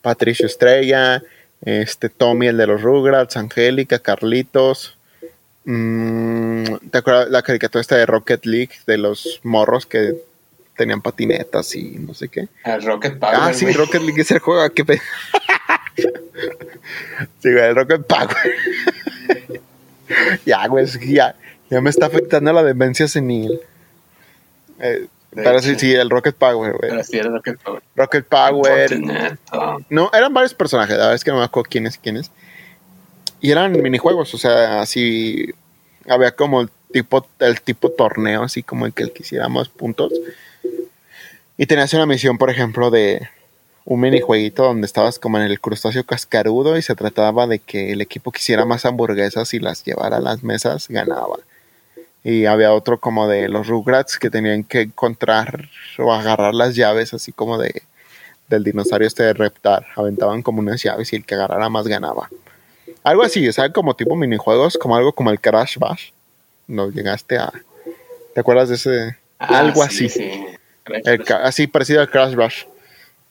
Patricio Estrella, este Tommy, el de los Rugrats, Angélica, Carlitos. Mm, ¿Te acuerdas la caricatura esta de Rocket League? De los morros que tenían patinetas y no sé qué. El Rocket Power. ah, sí. Rocket League es el juego. ¿Qué pe- sí, güey, el Rocket Power. ya, güey, ya, ya me está afectando la demencia senil. Eh, pero sí, sí, el Rocket Power, güey. Pero sí era Rocket Power. Rocket Power. No, eran varios personajes, la verdad es que no me acuerdo quiénes, quiénes. Y eran minijuegos, o sea, así había como el tipo, el tipo torneo, así como el que el quisiéramos puntos. Y tenías una misión, por ejemplo, de un minijueguito donde estabas como en el crustáceo cascarudo y se trataba de que el equipo que hiciera más hamburguesas y las llevara a las mesas, ganaba. Y había otro como de los Rugrats que tenían que encontrar o agarrar las llaves, así como de del dinosaurio este de Reptar. Aventaban como unas llaves y el que agarrara más ganaba. Algo así, o sea, como tipo minijuegos, como algo como el Crash Bash. No llegaste a. ¿Te acuerdas de ese? Ah, algo sí, así. sí. El ca- así parecido al Crash Bash.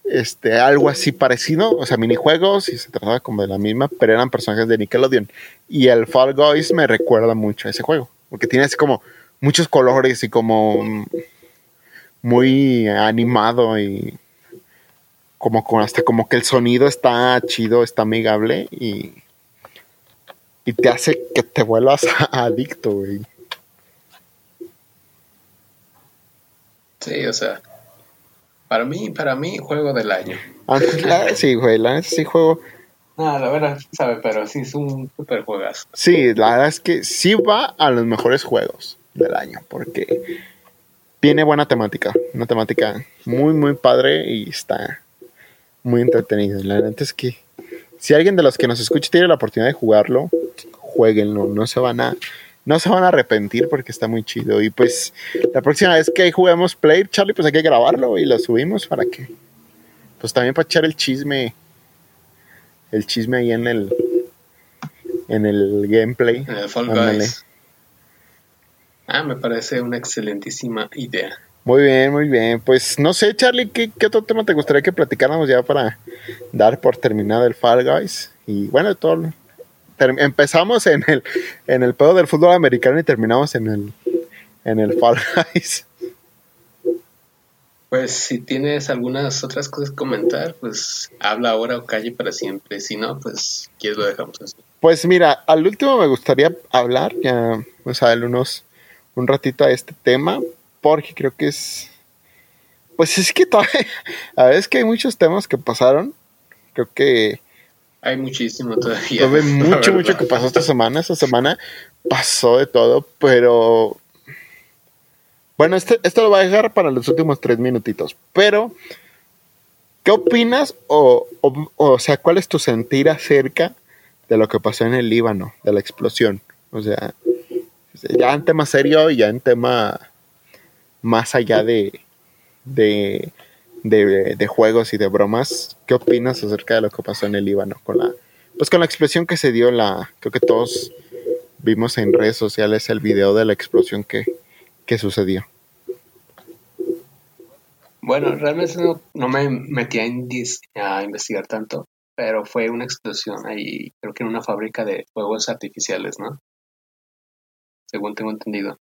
Este, algo así parecido, o sea, minijuegos y se trataba como de la misma, pero eran personajes de Nickelodeon. Y el Fall Guys me recuerda mucho a ese juego, porque tiene así como muchos colores y como muy animado y como con hasta como que el sonido está chido, está amigable y y te hace que te vuelvas adicto, güey. Sí, o sea. Para mí, para mí, juego del año. La- sí, güey, la sí juego Ah, la verdad, sabe, pero sí es un super juegazo. Sí, la verdad es que sí va a los mejores juegos del año, porque tiene buena temática, una temática muy, muy padre y está muy entretenido. La neta es que si alguien de los que nos escucha tiene la oportunidad de jugarlo, jueguenlo, no se van a, no se van a arrepentir porque está muy chido. Y pues la próxima vez que juguemos Play, Charlie, pues hay que grabarlo y lo subimos para que, pues también para echar el chisme, el chisme ahí en el, en el gameplay. En el Fall. Guys. Ah, me parece una excelentísima idea. Muy bien, muy bien. Pues no sé, Charlie, ¿qué, qué otro tema te gustaría que platicáramos ya para dar por terminado el Fall Guys? Y bueno, todo. empezamos en el, en el pedo del fútbol americano y terminamos en el, en el Fall Guys. Pues si tienes algunas otras cosas que comentar, pues habla ahora o calle para siempre. Si no, pues quieres lo dejamos así. Pues mira, al último me gustaría hablar, ya, o sea, darle unos, un ratito a este tema, porque creo que es, pues es que todavía, a veces que hay muchos temas que pasaron, creo que Hay muchísimo todavía. La mucho, mucho que pasó esta semana. Esta semana pasó de todo, pero. Bueno, este, esto lo voy a dejar para los últimos tres minutitos. Pero, ¿qué opinas? O, o, sea, ¿cuál es tu sentir acerca de lo que pasó en el Líbano, de la explosión? O sea, ya en tema serio y ya en tema más allá de, de, de, de juegos y de bromas, ¿qué opinas acerca de lo que pasó en el Líbano con la, pues con la explosión que se dio la, creo que todos vimos en redes sociales el video de la explosión que, que sucedió. Bueno, realmente no, no me metí a, a investigar tanto, pero fue una explosión ahí, creo que en una fábrica de fuegos artificiales, ¿no? Según tengo entendido.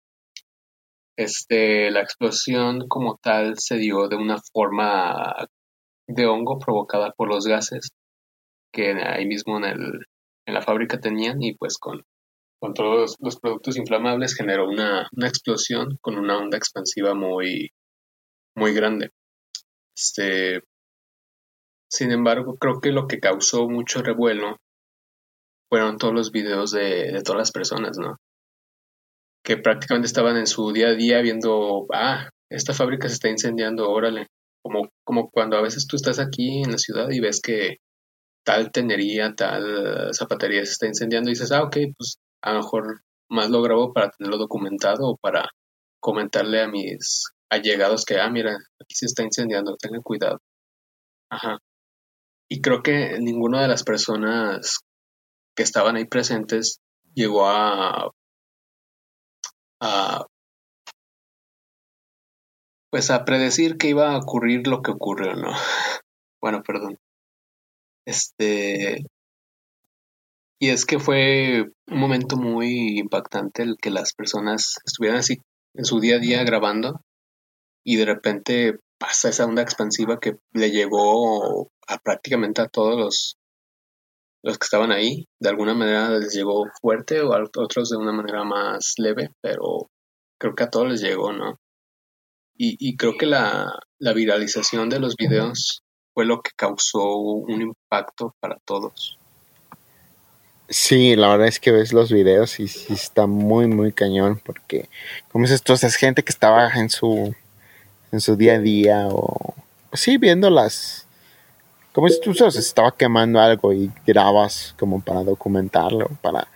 Este, la explosión como tal se dio de una forma de hongo provocada por los gases que ahí mismo en el, en la fábrica tenían y pues con con todos los productos inflamables generó una, una explosión con una onda expansiva muy, muy grande. Este, sin embargo, creo que lo que causó mucho revuelo fueron todos los videos de, de todas las personas, ¿no? Que prácticamente estaban en su día a día viendo, ah, esta fábrica se está incendiando, órale. Como, como cuando a veces tú estás aquí en la ciudad y ves que tal tenería, tal zapatería se está incendiando y dices, ah, ok, pues a lo mejor más lo grabo para tenerlo documentado o para comentarle a mis allegados que, ah, mira, aquí se está incendiando, tengan cuidado. Ajá. Y creo que ninguna de las personas que estaban ahí presentes llegó a, a pues a predecir que iba a ocurrir lo que ocurrió, ¿no? bueno, perdón. Este y es que fue un momento muy impactante el que las personas estuvieran así en su día a día grabando y de repente pasa esa onda expansiva que le llegó a prácticamente a todos los, los que estaban ahí. De alguna manera les llegó fuerte o a otros de una manera más leve, pero creo que a todos les llegó, ¿no? Y, y creo que la, la viralización de los videos fue lo que causó un impacto para todos. Sí, la verdad es que ves los videos y, está muy, muy cañón porque, como dices tú, es gente que estaba en su, en su día a día o, pues sí, viendo las, como dices tú, se estaba quemando algo y grabas como para documentarlo, para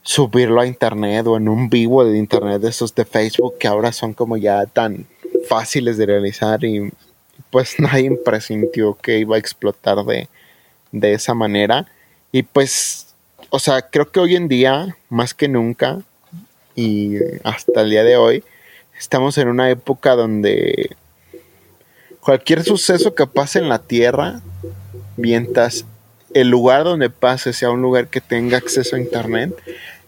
subirlo a internet o en un vivo de internet de esos de Facebook que ahora son como ya tan fáciles de realizar y pues nadie presintió que iba a explotar de, de esa manera y pues, o sea, creo que hoy en día, más que nunca, y hasta el día de hoy, estamos en una época donde cualquier suceso que pase en la Tierra, mientras el lugar donde pase sea un lugar que tenga acceso a Internet,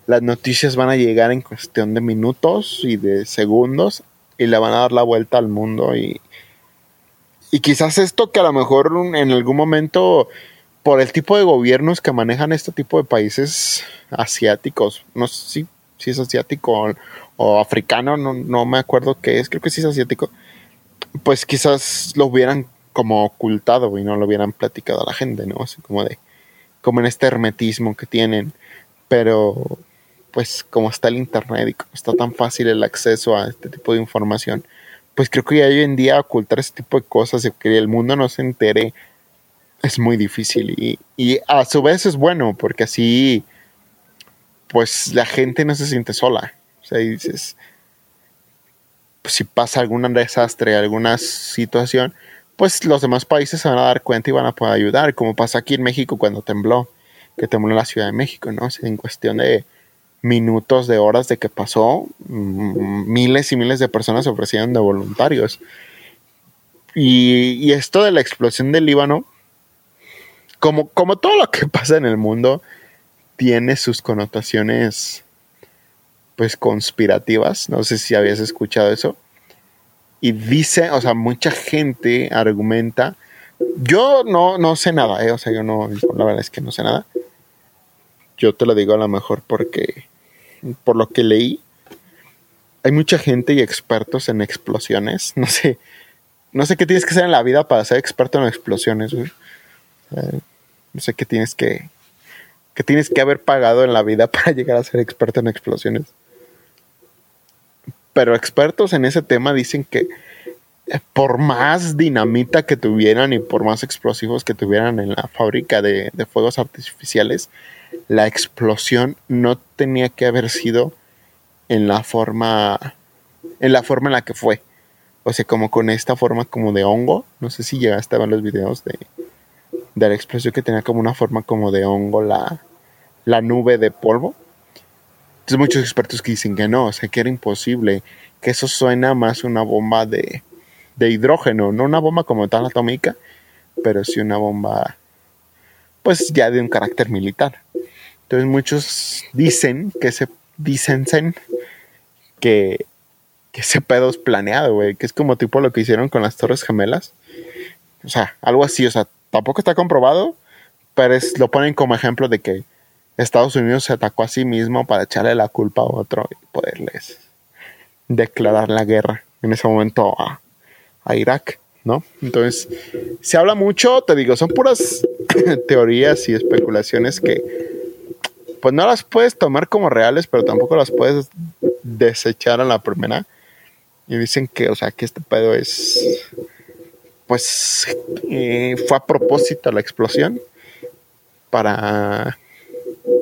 las noticias van a llegar en cuestión de minutos y de segundos y le van a dar la vuelta al mundo y, y quizás esto que a lo mejor en algún momento por el tipo de gobiernos que manejan este tipo de países asiáticos, no sé si, es asiático o, africano, no, no, me acuerdo qué es, creo que sí es asiático, pues quizás lo hubieran como ocultado y no lo hubieran platicado a la gente, ¿no? Así como de, como en este hermetismo que tienen, pero pues como está el internet y como está tan fácil el acceso a este tipo de información, pues creo que hoy en día ocultar ese tipo de cosas y que el mundo no se entere es muy difícil y, y, a su vez es bueno porque así pues la gente no se siente sola. O sea, dices, pues, si pasa algún desastre, alguna situación, pues los demás países se van a dar cuenta y van a poder ayudar, como pasa aquí en México cuando tembló, que tembló la Ciudad de México, ¿no? en cuestión de minutos, de horas de que pasó, mm, miles y miles de personas se ofrecieron de voluntarios. Y, y esto de la explosión del Líbano, como, como todo lo que pasa en el mundo, tiene sus connotaciones pues conspirativas. No sé si habías escuchado eso. Y dice, o sea, mucha gente argumenta. Yo no, no sé nada, ¿eh? o sea, yo no, la verdad es que no sé nada. Yo te lo digo a lo mejor porque, por lo que leí, hay mucha gente y expertos en explosiones. No sé, no sé qué tienes que hacer en la vida para ser experto en explosiones. No sé qué tienes que, que tienes que haber pagado en la vida para llegar a ser experto en explosiones. Pero expertos en ese tema dicen que eh, por más dinamita que tuvieran y por más explosivos que tuvieran en la fábrica de, de fuegos artificiales, la explosión no tenía que haber sido en la forma en la forma en la que fue. O sea, como con esta forma como de hongo. No sé si llegaste a ver los videos de, de la explosión que tenía como una forma como de hongo la, la nube de polvo. Entonces muchos expertos que dicen que no, o sea, que era imposible, que eso suena más una bomba de, de hidrógeno, no una bomba como tal atómica, pero sí una bomba, pues ya de un carácter militar. Entonces muchos dicen que se dicen que, que ese pedo es planeado, güey, que es como tipo lo que hicieron con las Torres Gemelas. O sea, algo así, o sea, tampoco está comprobado, pero es, lo ponen como ejemplo de que Estados Unidos se atacó a sí mismo para echarle la culpa a otro y poderles declarar la guerra en ese momento a, Irak, ¿no? Entonces, se habla mucho, te digo, son puras teorías y especulaciones que pues no las puedes tomar como reales, pero tampoco las puedes desechar a la primera. Y dicen que, o sea, que este pedo es, pues, eh, fue a propósito la explosión para,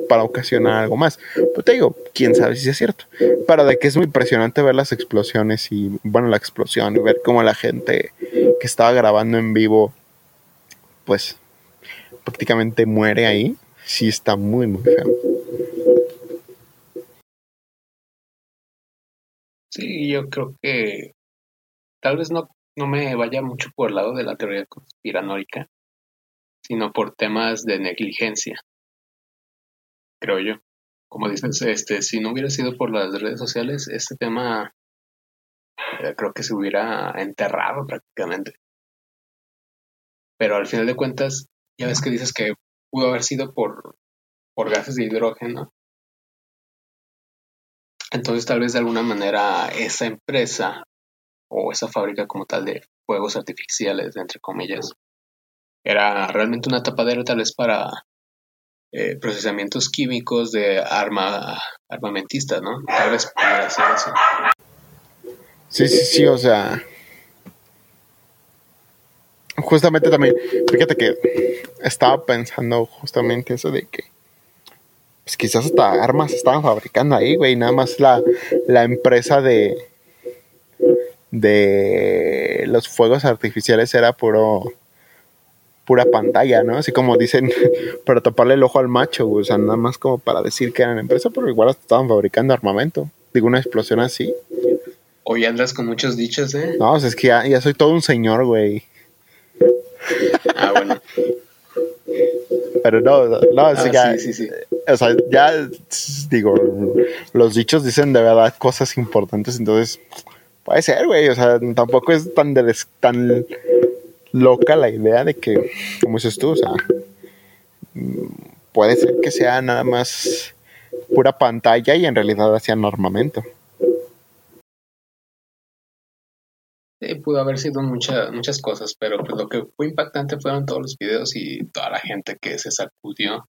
para ocasionar algo más. Pues te digo, quién sabe si es cierto. Pero de que es muy impresionante ver las explosiones y, bueno, la explosión y ver cómo la gente que estaba grabando en vivo, pues, prácticamente muere ahí. Sí está muy, muy feo. Sí, yo creo que tal vez no, no me vaya mucho por el lado de la teoría conspiranoica, sino por temas de negligencia, creo yo. Como dices, este, si no hubiera sido por las redes sociales, este tema eh, creo que se hubiera enterrado prácticamente. Pero al final de cuentas, ya ves que dices que pudo haber sido por, por gases de hidrógeno entonces tal vez de alguna manera esa empresa o esa fábrica como tal de fuegos artificiales, entre comillas, era realmente una tapadera tal vez para eh, procesamientos químicos de arma armamentistas, ¿no? Tal vez pudiera ser eso. Sí, sí, sí, o sea. Justamente también, fíjate que estaba pensando justamente eso de que pues quizás hasta armas estaban fabricando ahí, güey. Nada más la, la empresa de, de los fuegos artificiales era puro pura pantalla, ¿no? Así como dicen, para taparle el ojo al macho. O sea, nada más como para decir que eran empresa, pero igual estaban fabricando armamento. Digo, una explosión así. Hoy andas con muchos dichos, ¿eh? No, es que ya, ya soy todo un señor, güey. Ah, bueno. Pero no, no, Ah, ya, sí, sí, sí. o sea, ya digo, los dichos dicen de verdad cosas importantes, entonces puede ser, güey, o sea, tampoco es tan tan loca la idea de que, como dices tú, o sea, mm, puede ser que sea nada más pura pantalla y en realidad hacían armamento. Sí, pudo haber sido mucha- muchas cosas, pero pues lo que fue impactante fueron todos los videos y toda la gente que se sacudió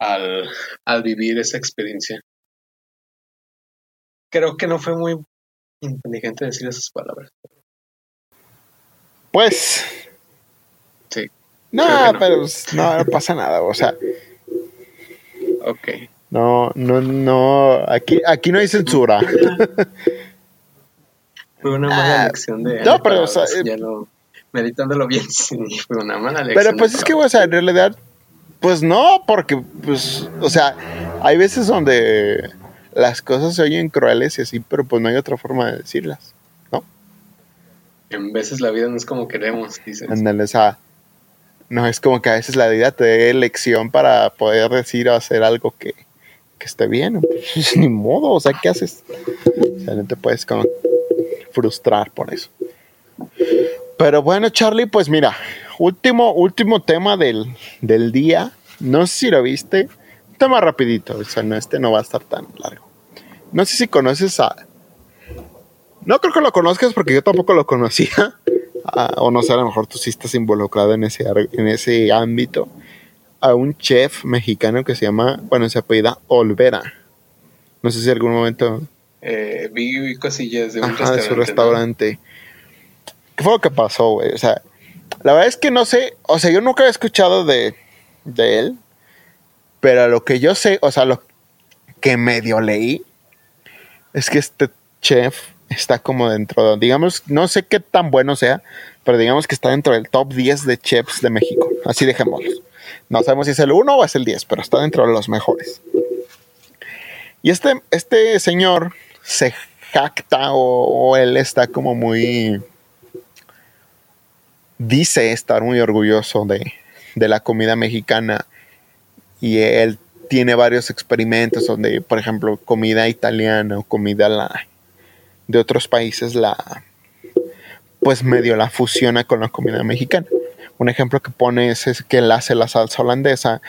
al, al vivir esa experiencia. Creo que no fue muy inteligente decir esas palabras. Pues, Sí, no, no. pero pues, no, no pasa nada, o sea, ok. no, no, no, aquí, aquí no hay censura. Fue una mala Ah, lección de... no, pero, o sea, palabras, eh, ya lo- meditándolo bien, sí, fue una mala lección. Pero pues es que, o sea, en realidad, pues no, porque, pues, o sea, hay veces donde las cosas se oyen crueles y así, pero pues no hay otra forma de decirlas, ¿no? En veces la vida no es como queremos, dices. Ándale, o sea, no es como que a veces la vida te dé lección para poder decir o hacer algo que, que esté bien, pues, ni modo, o sea, ¿qué haces? O sea, no te puedes como frustrar por eso. Pero bueno, Charlie, pues mira, último, último tema del, del día. No sé si lo viste. Un tema rapidito, o sea, no, este no va a estar tan largo. No sé si conoces a... No creo que lo conozcas porque yo tampoco lo conocía. O no sé, a lo mejor tú sí estás involucrado en ese, en ese ámbito. A un chef mexicano que se llama, bueno, se apellida Olvera. No sé si algún momento Eh, vi cosillas de un Ajá, de su restaurante. ¿no? restaurante. ¿Qué fue lo que pasó, güey? O sea, la verdad es que no sé, o sea, yo nunca había escuchado de, de él, pero lo que yo sé, o sea, lo que medio leí, es que este chef está como dentro, de- digamos, no sé qué tan bueno sea, pero digamos que está dentro del top 10 de chefs de México. Así dejémoslo. No sabemos si es el 1 o es el 10, pero está dentro de los mejores. Y este, este señor se jacta o, o él está como muy... Dice estar muy orgulloso de, de la comida mexicana y él tiene varios experimentos donde, por ejemplo, comida italiana o comida la, de otros países la pues medio la fusiona con la comida mexicana. Un ejemplo que pone es, que él hace la salsa holandesa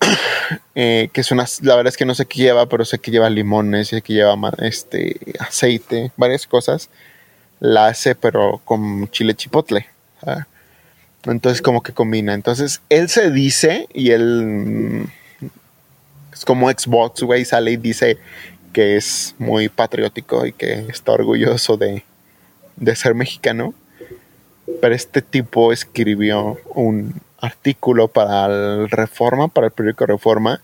eh, que es una, la verdad es que no sé qué lleva, pero sé que lleva limones, sé que lleva este, aceite, varias cosas. La hace, pero con chile chipotle. Entonces, como que combina. Entonces, él se dice, y él es como Xbox, güey, sale y dice que es muy patriótico y que está orgulloso de, de ser mexicano. Pero este tipo escribió un artículo para el Reforma, para el periódico Reforma,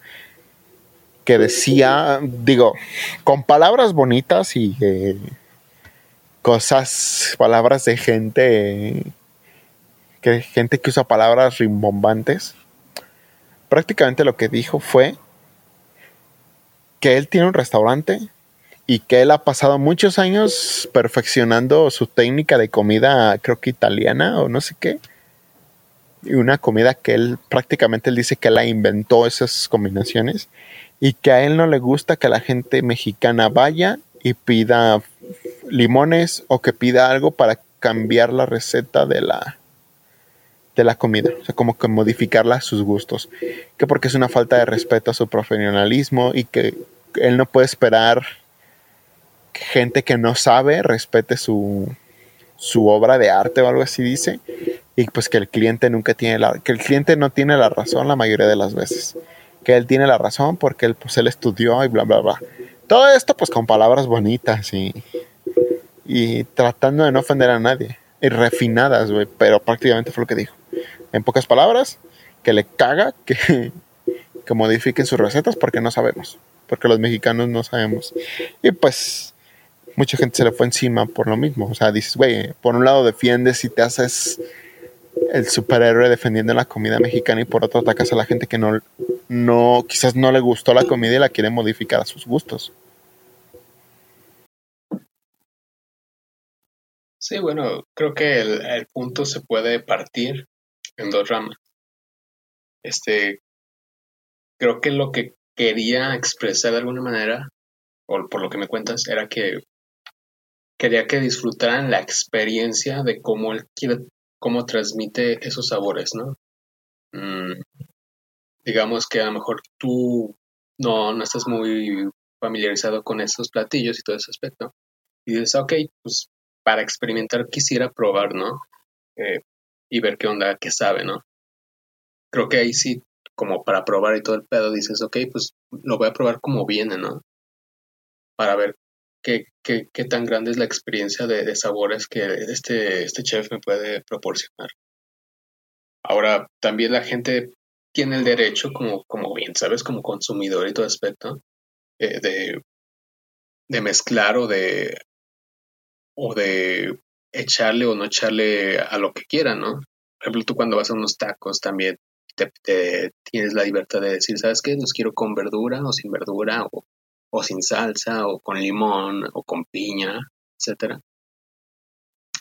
que decía, digo, con palabras bonitas y eh, cosas, palabras de gente, que gente que usa palabras rimbombantes. Prácticamente lo que dijo fue que él tiene un restaurante y que él ha pasado muchos años perfeccionando su técnica de comida, creo que italiana o no sé qué. Y una comida que él prácticamente él dice que la inventó esas combinaciones y que a él no le gusta que la gente mexicana vaya y pida limones o que pida algo para cambiar la receta de la de la comida, o sea, como que modificarla a sus gustos, que porque es una falta de respeto a su profesionalismo y que él no puede esperar que gente que no sabe respete su, su obra de arte o algo así dice, y pues que el cliente nunca tiene la, que el cliente no tiene la razón la mayoría de las veces, que él tiene la razón porque él, pues, él estudió y bla, bla, bla. Todo esto pues con palabras bonitas y, y tratando de no ofender a nadie, refinadas, pero prácticamente fue lo que dijo en pocas palabras, que le caga que, que modifiquen sus recetas porque no sabemos, porque los mexicanos no sabemos. Y pues mucha gente se le fue encima por lo mismo. O sea, dices, güey, por un lado defiendes y te haces el superhéroe defendiendo la comida mexicana y por otro atacas a la gente que no, no, quizás no le gustó la comida y la quiere modificar a sus gustos. Sí, bueno, creo que el, el punto se puede partir en dos ramas. Este, creo que lo que quería expresar de alguna manera, o por lo que me cuentas, era que quería que disfrutaran la experiencia de cómo él quiere, cómo transmite esos sabores, ¿no? Mm, digamos que a lo mejor tú no, no estás muy familiarizado con esos platillos y todo ese aspecto. Y dices, ok, pues para experimentar quisiera probar, ¿no? Eh, y ver qué onda, qué sabe, ¿no? Creo que ahí sí, como para probar y todo el pedo, dices, ok, pues lo voy a probar como viene, ¿no? Para ver qué, tan grande es la experiencia de, de sabores que este, este chef me puede proporcionar. Ahora, también la gente tiene el derecho, como, como bien sabes, como consumidor y todo aspecto, eh, de, de mezclar o de, o de echarle o no echarle a lo que quieran, ¿no? Por ejemplo, tú cuando vas a unos tacos también te, tienes la libertad de decir, ¿sabes qué? Los quiero con verdura o sin verdura o, o sin salsa o con limón o con piña, etcétera.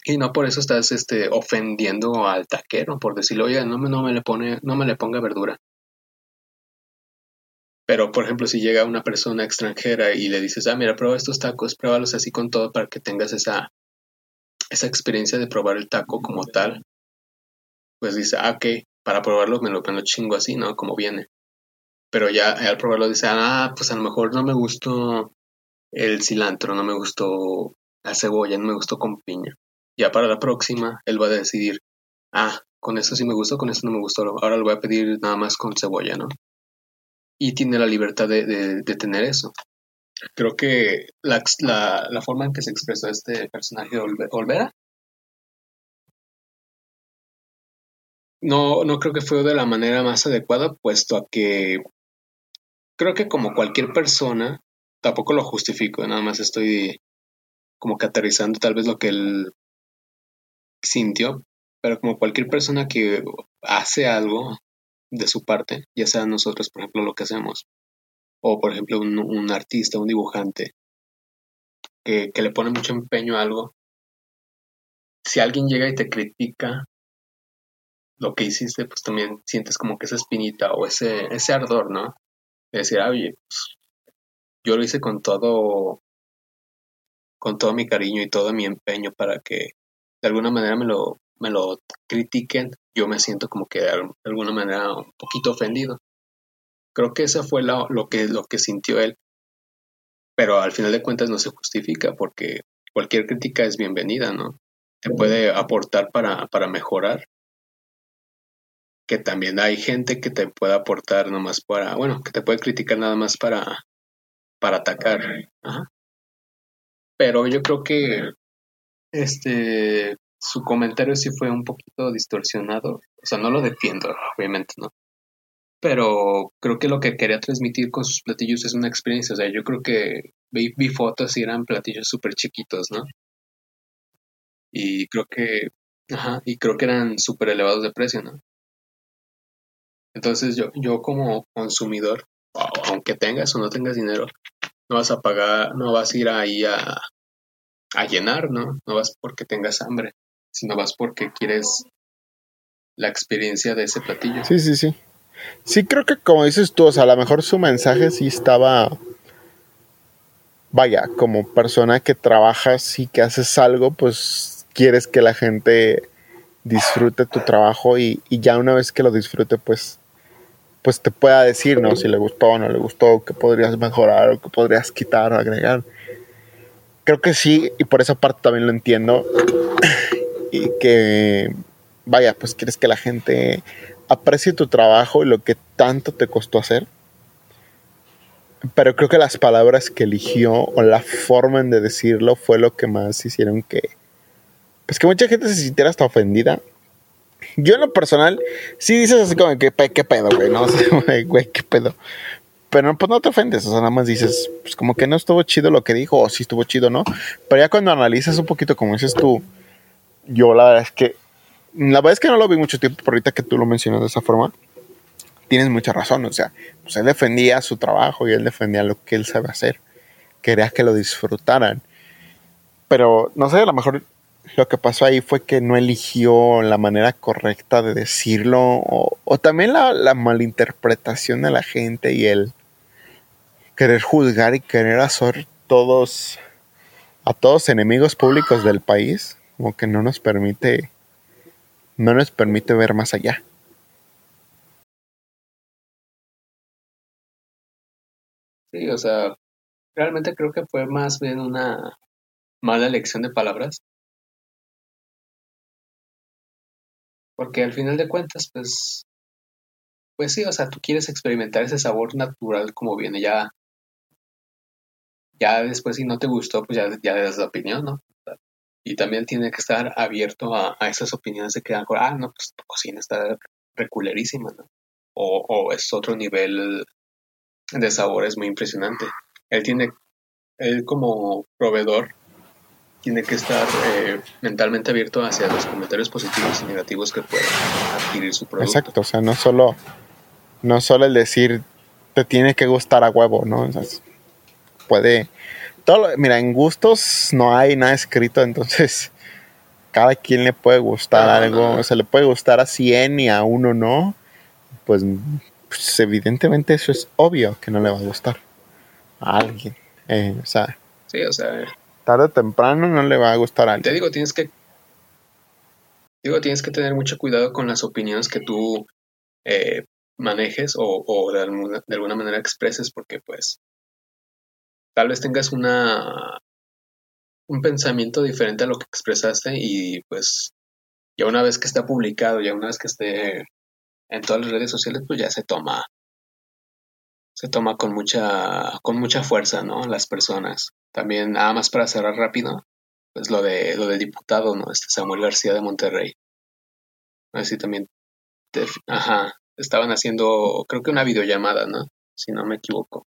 Y no por eso estás este, ofendiendo al taquero, por decirle, oye, no me, no me le pone, no me le ponga verdura. Pero, por ejemplo, si llega una persona extranjera y le dices, ah, mira, prueba estos tacos, pruébalos así con todo para que tengas esa, esa experiencia de probar el taco como tal, pues dice, ah, ok, para probarlo me lo, me lo chingo así, ¿no? Como viene. Pero ya al probarlo dice, ah, pues a lo mejor no me gustó el cilantro, no me gustó la cebolla, no me gustó con piña. Ya para la próxima, él va a decidir, ah, con eso sí me gustó, con eso no me gustó, ahora lo voy a pedir nada más con cebolla, ¿no? Y tiene la libertad de, de, tener eso. Creo que la, la, forma en que se expresó este personaje de Olvera no, no creo que fue de la manera más adecuada, puesto a que creo que como cualquier persona, tampoco lo justifico, nada más estoy como que tal vez lo que él sintió, pero como cualquier persona que hace algo de su parte, ya sea nosotros, por ejemplo, lo que hacemos, o por ejemplo un, un artista, un dibujante, que, que, le pone mucho empeño a algo, si alguien llega y te critica lo que hiciste, pues también sientes como que esa espinita o ese, ese ardor, ¿no? De decir, oye, pues, yo lo hice con todo, con todo mi cariño y todo mi empeño para que de alguna manera me lo, me lo critiquen, yo me siento como que de alguna manera un poquito ofendido. Creo que eso fue lo, que, lo que sintió él. Pero al final de cuentas no se justifica porque cualquier crítica es bienvenida, ¿no? Te puede aportar para, para mejorar. Que también hay gente que te puede aportar nomás para, bueno, que te puede criticar nada más para, para atacar. Pero yo creo que este su comentario sí fue un poquito distorsionado. O sea, no lo defiendo, obviamente, ¿no? Pero creo que lo que quería transmitir con sus platillos es una experiencia. O sea, yo creo que vi, fotos y eran platillos súper chiquitos, ¿no? Y creo que, ajá, y creo que eran súper elevados de precio, ¿no? Entonces yo, yo como consumidor, aunque tengas o no tengas dinero, no vas a pagar, no vas a ir ahí a, a llenar, ¿no? No vas porque tengas hambre, sino vas porque quieres la experiencia de ese platillo. Sí, sí, sí. Sí, creo que como dices tú, o sea, a lo mejor su mensaje sí estaba, vaya, como persona que trabajas y que haces algo, pues quieres que la gente disfrute tu trabajo y, y ya una vez que lo disfrute, pues, pues te pueda decir, ¿no? Si le gustó o no le gustó, que podrías mejorar o que podrías quitar o agregar. Creo que sí, y por esa parte también lo entiendo. Y que, vaya, pues quieres que la gente aprecie tu trabajo y lo que tanto te costó hacer. Pero creo que las palabras que eligió o la forma de decirlo fue lo que más hicieron que. Pues que mucha gente se sintiera hasta ofendida. Yo en lo personal, sí dices así como que qué pedo, güey, ¿no? güey, qué pedo. Pero pues no te ofendes, o sea, nada más dices, pues como que no estuvo chido lo que dijo, o sí estuvo chido, ¿no? Pero ya cuando analizas un poquito, como dices tú, yo la verdad es que la verdad es que no lo vi mucho tiempo, pero ahorita que tú lo mencionas de esa forma, tienes mucha razón. O sea, pues él defendía su trabajo y él defendía lo que él sabe hacer. Quería que lo disfrutaran. Pero no sé, a lo mejor lo que pasó ahí fue que no eligió la manera correcta de decirlo. O, también la, malinterpretación de la gente y el querer juzgar y querer hacer todos a todos enemigos públicos del país. Como que no nos permite no nos permite ver más allá. Sí, o sea, realmente creo que fue más bien una mala elección de palabras. Porque al final de cuentas, pues, pues sí, o sea, tú quieres experimentar ese sabor natural como viene ya. Ya después si no te gustó, pues ya, ya le das la opinión, ¿no? Y también tiene que estar abierto a, esas opiniones de que, ah, no, pues tu cocina está reculerísima, ¿no? O, es otro nivel de sabor, es muy impresionante. Él tiene, él como proveedor, tiene que estar eh, mentalmente abierto hacia los comentarios positivos y negativos que pueden adquirir su producto. Exacto, o sea, no solo, no solo el decir te tiene que gustar a huevo, ¿no? O sea, puede, mira, en gustos no hay nada escrito, entonces cada quien le puede gustar algo, o sea, le puede gustar a 100 y a uno no, pues, pues, evidentemente eso es obvio que no le va a gustar a alguien, eh, o sea, sí, o sea, tarde o temprano no le va a gustar a alguien. Te digo, tienes que digo, tienes que tener mucho cuidado con las opiniones que tú eh, manejes o, o de, alguna, de alguna manera expreses porque pues tal vez tengas una un pensamiento diferente a lo que expresaste y pues ya una vez que está publicado, ya una vez que esté en todas las redes sociales, pues ya se toma se toma con mucha con mucha fuerza, ¿no? Las personas. También nada más para cerrar rápido, pues lo de lo del diputado, ¿no? Este Samuel García de Monterrey. Así también ajá, estaban haciendo creo que una videollamada, ¿no? Si no me equivoco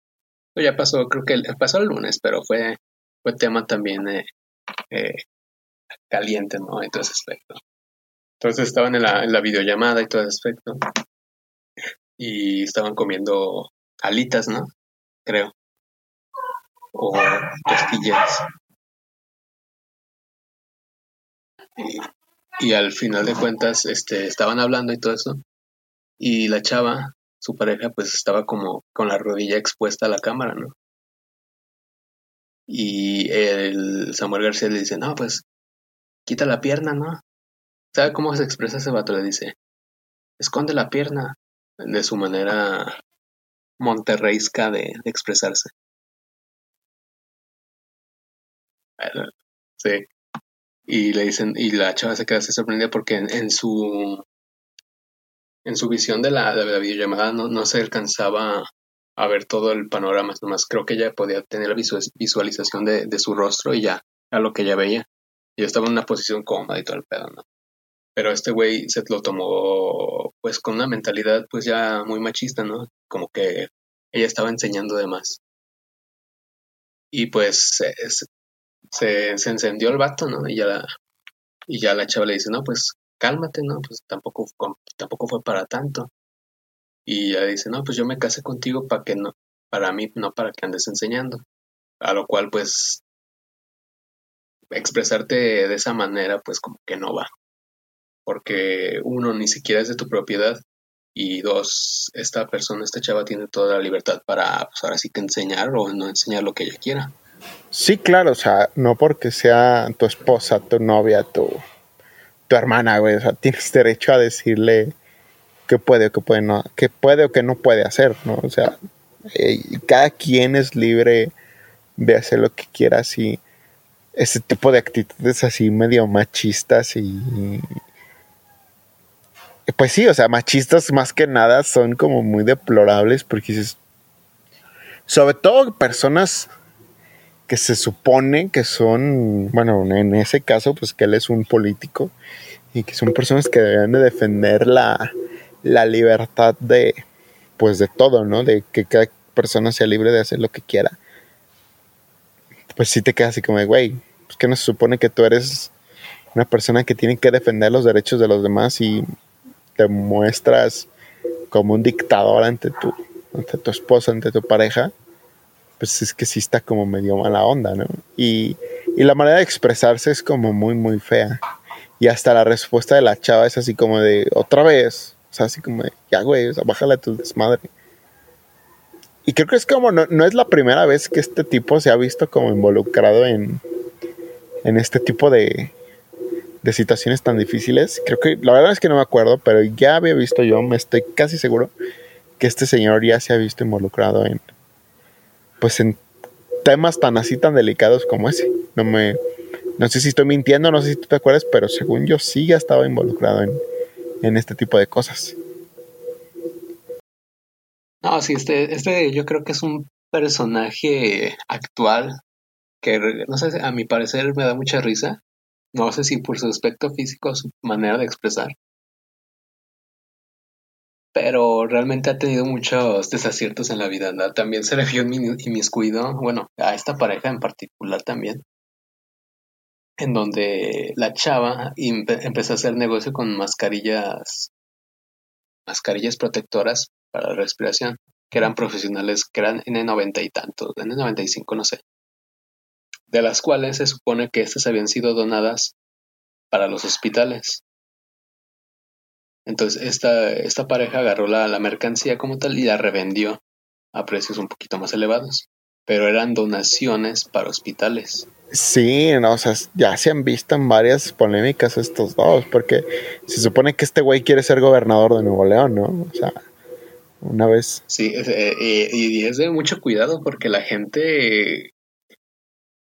ya pasó, creo que pasó el lunes, pero fue, fue tema también eh, eh, caliente, ¿no? En todo ese aspecto. Entonces estaban en la, en la videollamada y todo ese aspecto. Y estaban comiendo alitas, ¿no? Creo. O costillas. Y, y al final de cuentas, este, estaban hablando y todo eso. Y la chava su pareja pues estaba como con la rodilla expuesta a la cámara, ¿no? Y el Samuel García le dice, no, pues quita la pierna, ¿no? ¿Sabe cómo se expresa ese vato? Le dice, esconde la pierna de su manera monterreisca de, de expresarse. Sí. Y le dicen, y la chava se queda así sorprendida porque en, su en su visión de la, de la videollamada no, no, se alcanzaba a ver todo el panorama, nomás creo que ella podía tener la visualización de, de, su rostro y ya, a lo que ella veía. Y estaba en una posición cómoda y todo el pedo, ¿no? Pero este güey se lo tomó pues con una mentalidad pues ya muy machista, ¿no? Como que ella estaba enseñando de más. Y pues se, se, encendió el vato, ¿no? Y ya, la, y ya la chava le dice, no, pues cálmate, ¿no? Pues tampoco, tampoco fue para tanto. Y ella dice, no, pues yo me casé contigo para que no, para mí, no para que andes enseñando. A lo cual, pues, expresarte de esa manera, pues como que no va. Porque uno, ni siquiera es de tu propiedad. Y dos, esta persona, esta chava tiene toda la libertad para, pues ahora sí que enseñar o no enseñar lo que ella quiera. Sí, claro, o sea, no porque sea tu esposa, tu novia, tu, hermana, güey, o sea, tienes derecho a decirle qué puede o qué puede no, qué puede o qué no puede hacer, ¿no? O sea, eh, cada quien es libre de hacer lo que quiera así. Ese tipo de actitudes así medio machistas y pues sí, o sea, machistas más que nada son como muy deplorables porque dices, sobre todo personas que se supone que son, bueno, en ese caso, pues que él es un político y que son personas que deben de defender la, la libertad de, pues de todo, ¿no? De que cada persona sea libre de hacer lo que quiera. Pues sí te quedas así como güey, pues que no se supone que tú eres una persona que tiene que defender los derechos de los demás y te muestras como un dictador ante tu, ante tu esposa, ante tu pareja pues es que sí está como medio mala onda, ¿no? Y, la manera de expresarse es como muy, muy fea. Y hasta la respuesta de la chava es así como de, otra vez. O sea, así como de, ya, güey, o sea, bájale a tu desmadre. Y creo que es como, no, no, es la primera vez que este tipo se ha visto como involucrado en, en este tipo de, de situaciones tan difíciles. Creo que, la verdad es que no me acuerdo, pero ya había visto yo, me estoy casi seguro que este señor ya se ha visto involucrado en, pues en temas tan así tan delicados como ese. No me no sé si estoy mintiendo, no sé si tú te acuerdas, pero según yo sí ya estaba involucrado en, en este tipo de cosas. No, sí, este, este yo creo que es un personaje actual que, no sé, a mi parecer me da mucha risa. No sé si por su aspecto físico, su manera de expresar pero realmente ha tenido muchos desaciertos en la vida, ¿no? También se le vio inmiscuido, bueno, a esta pareja en particular también, en donde la chava empezó a hacer negocio con mascarillas, mascarillas protectoras para la respiración, que eran profesionales, que eran N90 y tantos, N95, no sé, de las cuales se supone que estas habían sido donadas para los hospitales. Entonces esta, esta pareja agarró la, la mercancía como tal y la revendió a precios un poquito más elevados, pero eran donaciones para hospitales. Sí, no, o sea, ya se han visto en varias polémicas estos dos, porque se supone que este güey quiere ser gobernador de Nuevo León, ¿no? O sea, una vez. Sí, eh, eh, y es de mucho cuidado porque la gente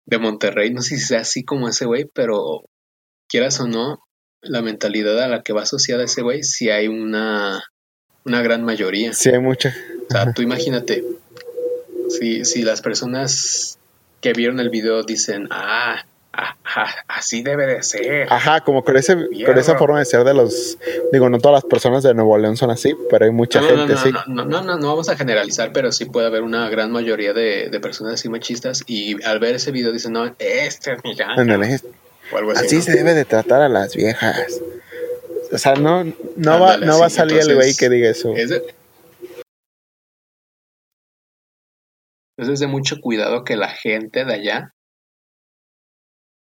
de Monterrey, no sé si sea así como ese güey, pero quieras o no, la mentalidad a la que va asociada ese güey, si hay una, una gran mayoría. Sí hay mucha. O sea, tú imagínate, si, si las personas que vieron el video dicen, ah, así debe de ser. Ajá, como con, ese, con esa forma de ser de los, digo, no todas las personas de Nuevo León son así, pero hay mucha gente no, sí. No, no, no, no, vamos a generalizar, pero sí puede haber una gran mayoría de, de personas así machistas y al ver ese video dicen, no, este es mi así, se debe de tratar a las viejas. O sea, no, no, va, no va a salir el güey que diga eso. Es de, es de mucho cuidado que la gente de allá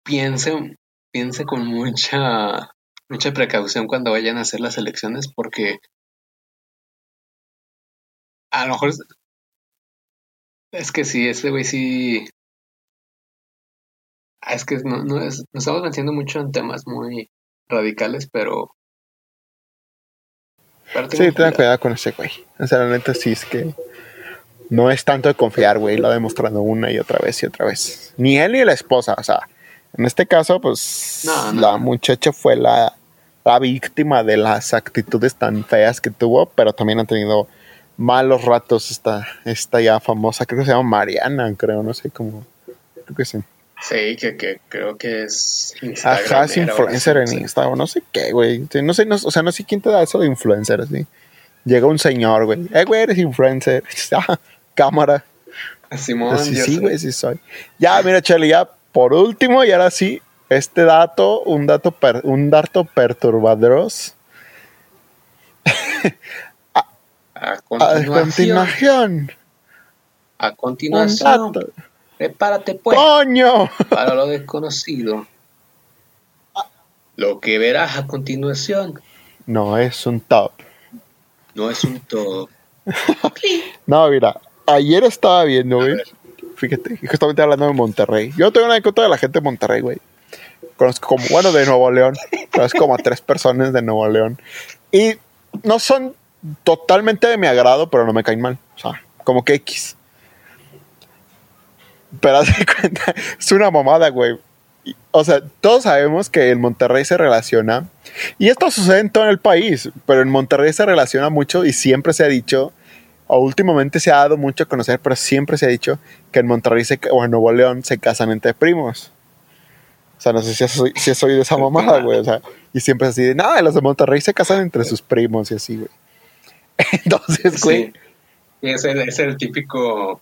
piense, piense con mucha, mucha precaución cuando vayan a hacer las elecciones porque a lo mejor es que sí, ese güey sí es que no, no es, nos estamos metiendo mucho en temas muy radicales, pero... Sí, ten cuidado con ese güey. O sea, la neta sí es que... no es tanto de confiar, güey, lo ha demostrado una y otra vez y otra vez. Ni él ni la esposa, o sea, en este caso, pues No, no. la muchacha fue la, la víctima de las actitudes tan feas que tuvo, pero también han tenido malos ratos esta, esta ya famosa, creo que se llama Mariana, creo, no sé cómo, creo que sí. Sí, que, que creo que es Ajá, es influencer en Instagram, no sé qué, güey. No sé, no, o sea, no sé quién te da eso de influencer, así. Llega un señor, güey. Eh, güey, eres influencer. Ah, cámara. Simón, sí, yo sí, güey, sí soy. Ya, mira, Charlie, ya por último, y ahora sí, este dato, un dato, per- un dato perturbadros. A A continuación. continuación, A continuación. Prepárate pues ¡Coño! para lo desconocido. Lo que verás a continuación No, es un top. no es un todo. No, mira, ayer estaba viendo, güey. Fíjate, justamente hablando de Monterrey. Yo tengo una en contra de la gente de Monterrey, güey. Conozco como, bueno, de Nuevo León. Conozco como a tres personas de Nuevo León. Y no son totalmente de mi agrado, pero no me caen mal. O sea, como que X. Pero haz cuenta, es una mamada, güey. O sea, todos sabemos que en Monterrey se relaciona, y esto sucede en todo el país, pero en Monterrey se relaciona mucho y siempre se ha dicho, o últimamente se ha dado mucho a conocer, pero siempre se ha dicho que en Monterrey se, o en Nuevo León se casan entre primos. O sea, no sé si soy, si esa mamada, güey. O sea, y siempre es así de, nada, los de Monterrey se casan entre sus primos y así, güey. Entonces, güey, Sí. Es el, es el típico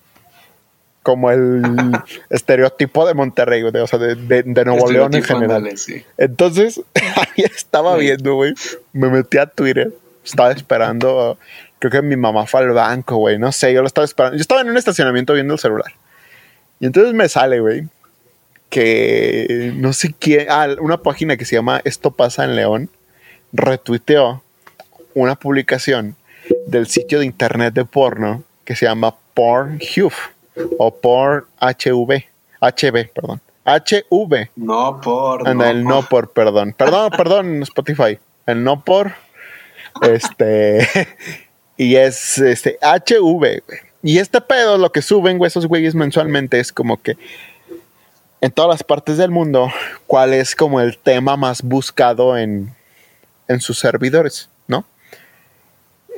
como el estereotipo de Monterrey, güey, o sea, de, de- de Nuevo León en general. sí. Entonces, ahí estaba viendo, güey. Me metí a Twitter. Estaba esperando. Creo que mi mamá fue al banco, güey. No sé, yo lo estaba esperando. Yo estaba en un estacionamiento viendo el celular. Y entonces me sale, güey. Que no sé quién. Ah, una página que se llama Esto pasa en León. Retuiteó una publicación del sitio de internet de porno que se llama Pornhub. O Pornhv. HB, perdón. HV. No por. Anda, el no por, perdón. Perdón, perdón, Spotify. El no por. Este. y es este HV, güey. Y este pedo, lo que suben, güey, esos güeyes mensualmente es como que en todas las partes del mundo, cuál es como el tema más buscado en, en sus servidores, ¿no?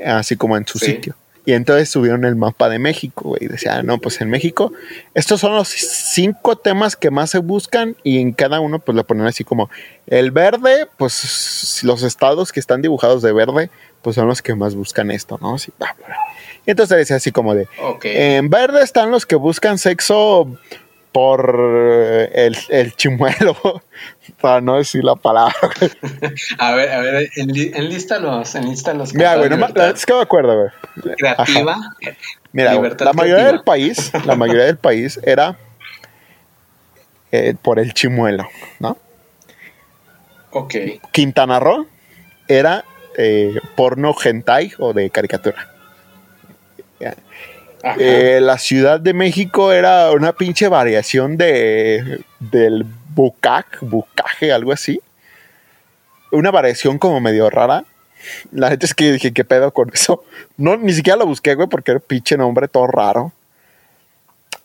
Así como en su Sí. sitio. Y entonces subieron el mapa de México, güey. Decía, "Ah, no, pues en México, estos son los cinco temas que más se buscan y en cada uno, pues le ponen así como el verde, pues los estados que están dibujados de verde, pues son los que más buscan esto, ¿no? Así, bla, bla. Y entonces decía así como de, en verde están los que buscan sexo por el, el chimuelo, para no decir la palabra. A ver, a ver, enlístalos, enlístalos. Mira, güey, no es que me acuerdo, güey. Creativa. Mira, güey, Libertad la mayoría creativa. del país, la mayoría del país era eh, por el chimuelo, ¿no? Ok. Quintana Roo era eh, porno hentai o de caricatura. Eh, la Ciudad de México era una pinche variación de del bucac, bucaje, algo así. Una variación como medio rara. La neta es que dije, ¿qué pedo con eso? No, ni siquiera lo busqué, güey, porque era pinche nombre todo raro.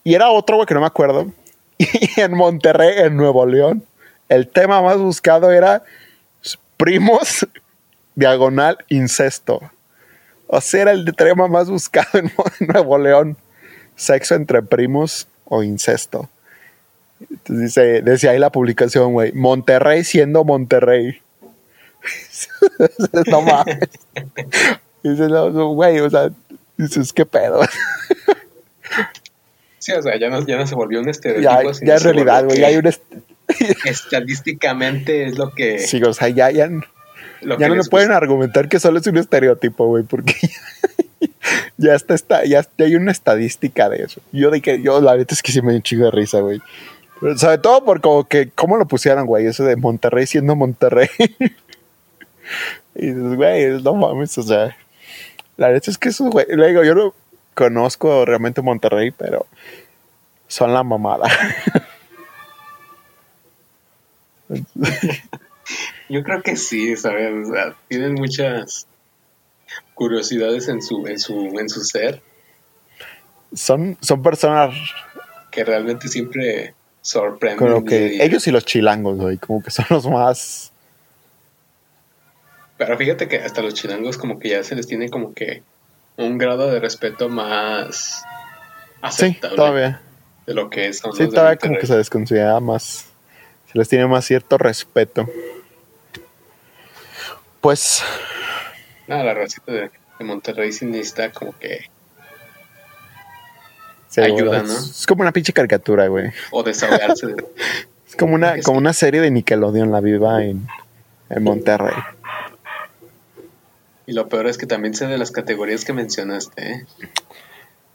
Y era otro, güey, que no me acuerdo. Y en Monterrey, en Nuevo León, el tema más buscado era primos, diagonal, incesto. O sea, era el tema más buscado en Nuevo León. Sexo entre primos o incesto. Entonces decía ahí la publicación, güey. Monterrey siendo Monterrey. no mames. Dice, no, no, güey, o sea, dices, ¿qué pedo? Sí, o sea, ya no, ya no se volvió un ya, estereotipo. ya en se realidad, güey, ya hay un... est- Estadísticamente es lo que. Sí, o sea, ya, ya, lo ya no me pueden argumentar que solo es un estereotipo, güey, porque ya está, está ya, ya hay una estadística de eso. Yo de que yo la neta es que sí me dio un chico de risa, güey. Pero sobre todo por como que cómo lo pusieron, güey, eso de Monterrey siendo Monterrey. y dices, güey, no mames, o sea, la neta es que eso, güey, le digo, yo no conozco realmente Monterrey, pero son la mamada. Yo creo que sí, ¿sabes? O sea, tienen muchas curiosidades en su, en su, en su ser. son, son personas que realmente siempre sorprenden. Como que ellos y los chilangos, güey, como que son los más. Pero fíjate que hasta los chilangos como que ya se les tiene como que un grado de respeto más aceptable. Sí, todavía. De lo que son sí, todavía como que se desconsidera más. Se les tiene más cierto respeto. Pues. Nada, la racita de, de Monterrey sí necesita como que ayuda, ¿no? Es como una pinche caricatura, güey. O desahogarse. es como una, como una serie de Nickelodeon, la viva en, en Monterrey. Y lo peor es que también sé de las categorías que mencionaste, ¿eh?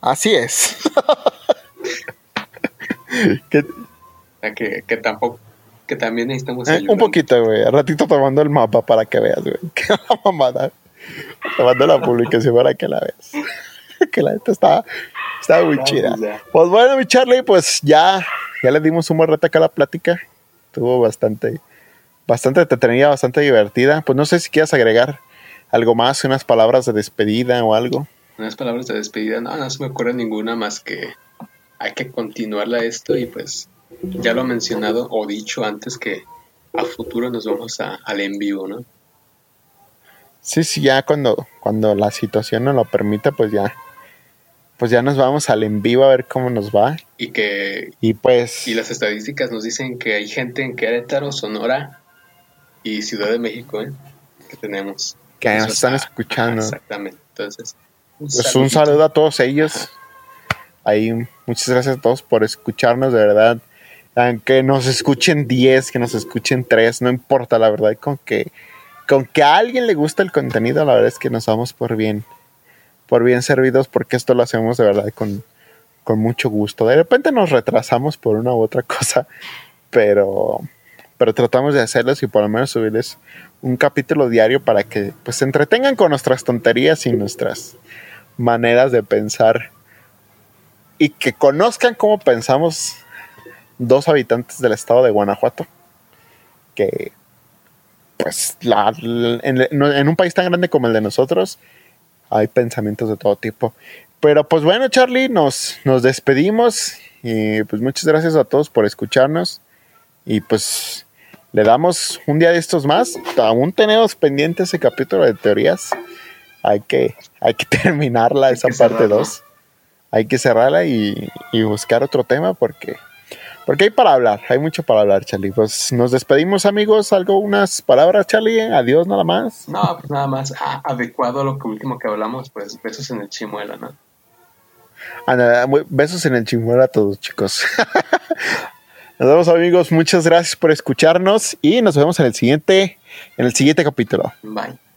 Así es. que, que, que, tampoco, que también necesitamos eh, Un poquito, güey. Al ratito tomando el mapa para que veas, güey. Que la mamada. Tomando la publicación para que la veas. que la neta está, está muy chida. Pues bueno, mi Charlie, pues ya, ya le dimos un buen reto acá a la plática. Estuvo bastante, bastante entretenida, bastante divertida. Pues no sé si quieras agregar algo más, unas palabras de despedida o algo. Unas palabras de despedida, no, no se me ocurre ninguna más que hay que continuarla esto y pues ya lo he mencionado o dicho antes que a futuro nos vamos a, al en vivo, ¿no? Sí, sí, ya cuando, cuando la situación nos lo permita, pues ya pues ya nos vamos al en vivo a ver cómo nos va. Y que. Y pues. Y las estadísticas nos dicen que hay gente en Querétaro, Sonora y Ciudad de México, ¿eh? Que tenemos. Que nos están escuchando. Exactamente. Entonces. Un, pues un saludo a todos ellos. Ahí, muchas gracias a todos por escucharnos, de verdad. Aunque nos escuchen 10, que nos escuchen 3, no importa, la verdad, con que, con que a alguien le gusta el contenido, la verdad es que nos vamos por bien por bien servidos porque esto lo hacemos de verdad con, mucho gusto. De repente nos retrasamos por una u otra cosa, pero, pero tratamos de hacerlos y por lo menos subirles un capítulo diario para que pues se entretengan con nuestras tonterías y nuestras maneras de pensar y que conozcan cómo pensamos dos habitantes del estado de Guanajuato que pues la, en, un país tan grande como el de nosotros hay pensamientos de todo tipo. Pero pues bueno, Charlie, nos, nos despedimos y pues muchas gracias a todos por escucharnos y pues le damos un día de estos más. Aún tenemos pendiente ese capítulo de teorías. Hay que, hay que terminarla, esa parte 2. Hay que cerrarla y, y buscar otro tema porque porque hay para hablar, hay mucho para hablar, Charlie. Pues nos despedimos, amigos. Algo, unas palabras, Charlie. Adiós, nada más. No, pues nada más. Ah, adecuado a lo que último que hablamos, pues besos en el chimuela, ¿no? Besos en el chimuela a todos, chicos. nos vemos, amigos. Muchas gracias por escucharnos y nos vemos en el siguiente, en el siguiente capítulo. Bye.